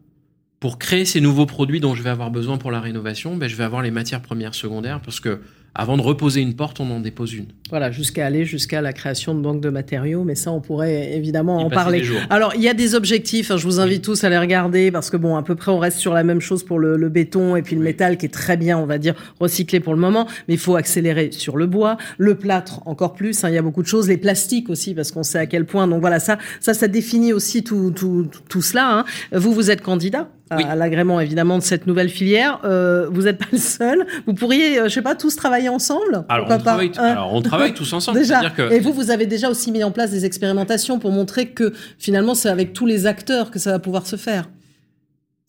pour créer ces nouveaux produits dont je vais avoir besoin pour la rénovation, ben je vais avoir les matières premières secondaires parce que avant de reposer une porte, on en dépose une. Voilà, jusqu'à aller jusqu'à la création de banques de matériaux, mais ça, on pourrait évidemment Y en parler. Alors, il y a des objectifs, hein, je vous invite tous à les regarder, parce que bon, à peu près, on reste sur la même chose pour le, le béton et puis le Oui. métal, qui est très bien, on va dire, recyclé pour le moment, mais il faut accélérer sur le bois, le plâtre encore plus, hein, il y a beaucoup de choses, les plastiques aussi, parce qu'on sait à quel point, donc voilà, ça, ça, ça définit aussi tout, tout, tout, tout cela. hein. Vous, vous êtes candidat? À, Oui. à l'agrément, évidemment, de cette nouvelle filière. Euh, vous n'êtes pas le seul. Vous pourriez, euh, je sais pas, tous travailler ensemble Alors, on travaille, hein alors, on travaille tous ensemble. Déjà. Que Et vous, vous avez déjà aussi mis en place des expérimentations pour montrer que finalement, c'est avec tous les acteurs que ça va pouvoir se faire.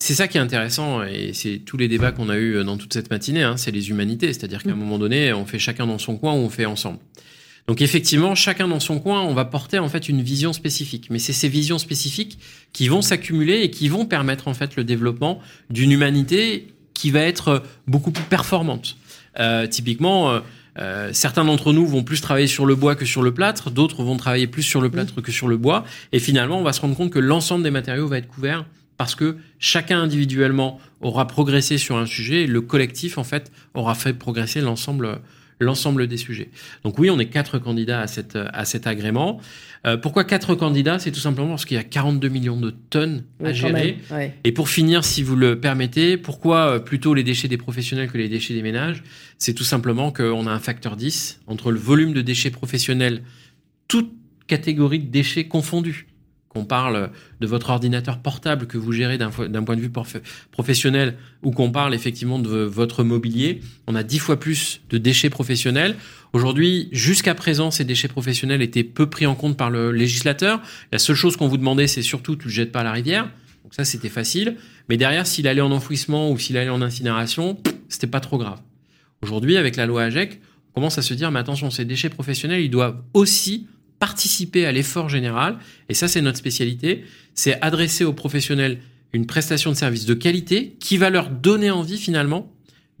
C'est ça qui est intéressant, et c'est tous les débats qu'on a eu dans toute cette matinée, hein, c'est les humanités. C'est-à-dire qu'à un Mm. moment donné, on fait chacun dans son coin ou on fait ensemble. Donc effectivement, chacun dans son coin, on va porter en fait une vision spécifique. Mais c'est ces visions spécifiques qui vont s'accumuler et qui vont permettre en fait le développement d'une humanité qui va être beaucoup plus performante. Euh, typiquement, euh, euh, certains d'entre nous vont plus travailler sur le bois que sur le plâtre, d'autres vont travailler plus sur le plâtre que sur le bois. Et finalement, on va se rendre compte que l'ensemble des matériaux va être couvert parce que chacun individuellement aura progressé sur un sujet et le collectif, en fait, aura fait progresser l'ensemble l'ensemble des sujets. Donc oui, on est quatre candidats à, cette, à cet agrément. Euh, pourquoi quatre candidats? C'est tout simplement parce qu'il y a 42 millions de tonnes à Oui, gérer. même. Ouais. Et pour finir, si vous le permettez, pourquoi euh, plutôt les déchets des professionnels que les déchets des ménages? C'est tout simplement qu'on a un facteur 10 entre le volume de déchets professionnels, toute catégorie de déchets confondus. Qu'on parle de votre ordinateur portable que vous gérez d'un point de vue professionnel ou qu'on parle effectivement de votre mobilier, on a dix fois plus de déchets professionnels. Aujourd'hui, jusqu'à présent, ces déchets professionnels étaient peu pris en compte par le législateur. La seule chose qu'on vous demandait, c'est surtout tu le jettes pas à la rivière. Donc ça, c'était facile. Mais derrière, s'il allait en enfouissement ou s'il allait en incinération, c'était pas trop grave. Aujourd'hui, avec la loi AGEC, on commence à se dire, mais attention, ces déchets professionnels, ils doivent aussi participer à l'effort général. Et ça, c'est notre spécialité. C'est adresser aux professionnels une prestation de service de qualité qui va leur donner envie, finalement,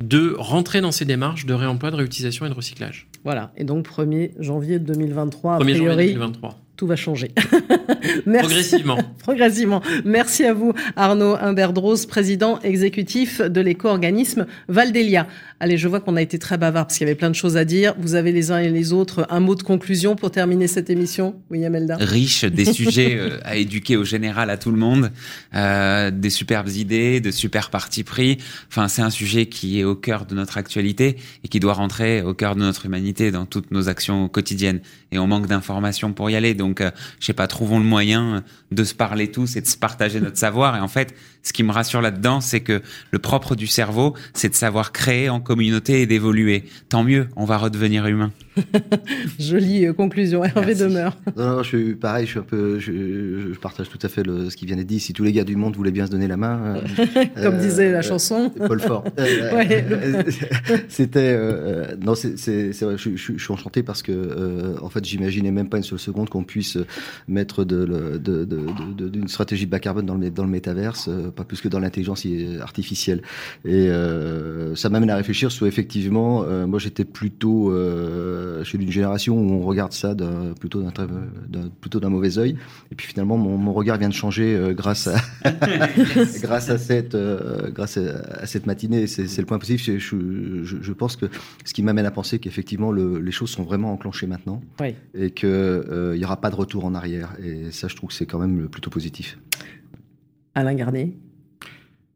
de rentrer dans ces démarches de réemploi, de réutilisation et de recyclage. Voilà. Et donc, 1er janvier 2023, a 1er janvier priori, 2023. tout va changer. Merci. Progressivement. Progressivement. Merci à vous, Arnaud Humbert-Drose, président exécutif de l'éco-organisme Valdélia. Allez, je vois qu'on a été très bavard parce qu'il y avait plein de choses à dire. Vous avez les uns et les autres un mot de conclusion pour terminer cette émission, William Elda Riche des sujets euh, à éduquer au général à tout le monde, euh, des superbes idées, de super partis pris. Enfin, c'est un sujet qui est au cœur de notre actualité et qui doit rentrer au cœur de notre humanité dans toutes nos actions quotidiennes. Et on manque d'informations pour y aller. Donc, euh, je sais pas, trouvons le moyen de se parler tous et de se partager notre savoir. Et en fait, ce qui me rassure là-dedans, c'est que le propre du cerveau, c'est de savoir créer en communauté et d'évoluer. Tant mieux, on va redevenir humain. Jolie euh, conclusion, Hervé Merci. demeure. Non, non, je suis pareil, je suis un peu, je, je partage tout à fait le, ce qui vient d'être dit. Si tous les gars du monde voulaient bien se donner la main, euh, Comme euh, disait la euh, chanson. Paul Fort. Ouais, C'était, non, c'est, vrai, je, je- je suis enchanté parce que, en fait, j'imaginais même pas une seule seconde qu'on puisse mettre de, de, d'une stratégie bas carbone dans le, dans le métaverse, pas plus que dans l'intelligence artificielle. Et ça m'amène à réfléchir sur effectivement, moi j'étais plutôt, euh, je suis d'une génération où on regarde ça plutôt d'un, plutôt d'un mauvais œil. Et puis finalement, mon, mon regard vient de changer euh, grâce à grâce à cette euh, grâce à, à cette matinée. C'est, le point positif. Je, je, je- je pense que ce qui m'amène à penser qu'effectivement le- les choses sont vraiment enclenchées maintenant Oui. et que euh, il y aura pas de retour en arrière. Et ça, je trouve que c'est quand même plutôt positif. Alain Garnier.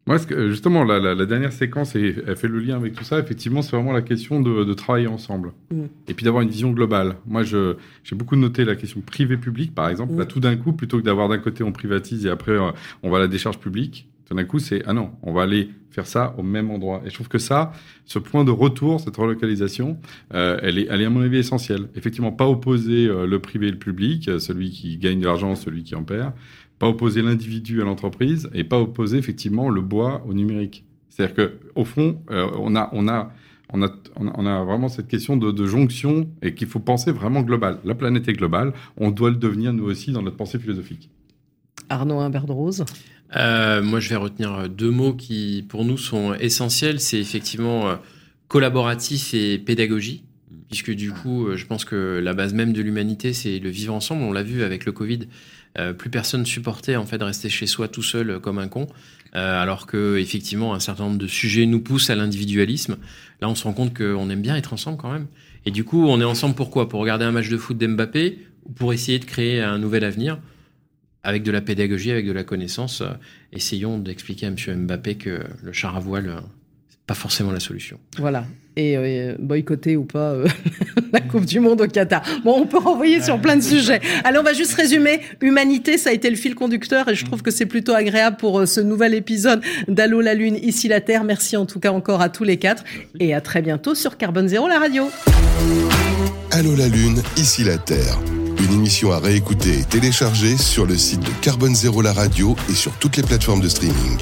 Moi, que- justement, la, la- la dernière séquence, et elle fait le lien avec tout ça. Effectivement, c'est vraiment la question de, de travailler ensemble. Mm. Et puis d'avoir une vision globale. Moi, j'ai beaucoup noté la question privé-public, par exemple. Mm. Là, tout d'un coup, plutôt que d'avoir d'un côté, on privatise et après, euh, on va à la décharge publique. Tout d'un coup, c'est, ah non, on va aller faire ça au même endroit. Et je trouve que ça, ce point de retour, cette relocalisation, euh, elle, est, elle est, à mon avis, essentielle. Effectivement, pas opposer euh, le privé et le public, euh, celui qui gagne de l'argent, celui qui en perd pas opposer l'individu à l'entreprise et pas opposer effectivement le bois au numérique. C'est-à-dire que au fond, euh, on a on a on a, on a- vraiment cette question de, de jonction et qu'il faut penser vraiment global. La planète est globale, on doit le devenir nous aussi dans notre pensée philosophique. Arnaud Humbert-Drose. Euh, moi, je vais retenir deux mots qui, pour nous, sont essentiels. C'est effectivement euh, collaboratif et pédagogie. Puisque du coup, euh, je pense que la base même de l'humanité, c'est le vivre ensemble. On l'a vu avec le Covid. Euh, plus personne supportait en fait de rester chez soi tout seul euh, comme un con. Euh, alors que effectivement, un certain nombre de sujets nous poussent à l'individualisme. Là, on se rend compte qu'on aime bien être ensemble quand même. Et du coup, on est ensemble pourquoi Pour regarder un match de foot d'Mbappé ou pour essayer de créer un nouvel avenir? Avec de la pédagogie, avec de la connaissance. essayons d'expliquer à M. Mbappé que le char à voile, c'est pas forcément la solution. Voilà. Et euh, boycotter ou pas euh, la Coupe du Monde au Qatar. Bon, on peut renvoyer sur plein de sujets. Allez, on va juste résumer. Humanité, ça a été le fil conducteur et je trouve que c'est plutôt agréable pour euh, ce nouvel épisode d'Allô la Lune, ici la Terre. Merci en tout cas encore à tous les quatre et à très bientôt sur Carbone Zéro, la radio. Allô la Lune, ici la Terre. Une émission à réécouter et télécharger sur le site de Carbone Zéro la radio et sur toutes les plateformes de streaming.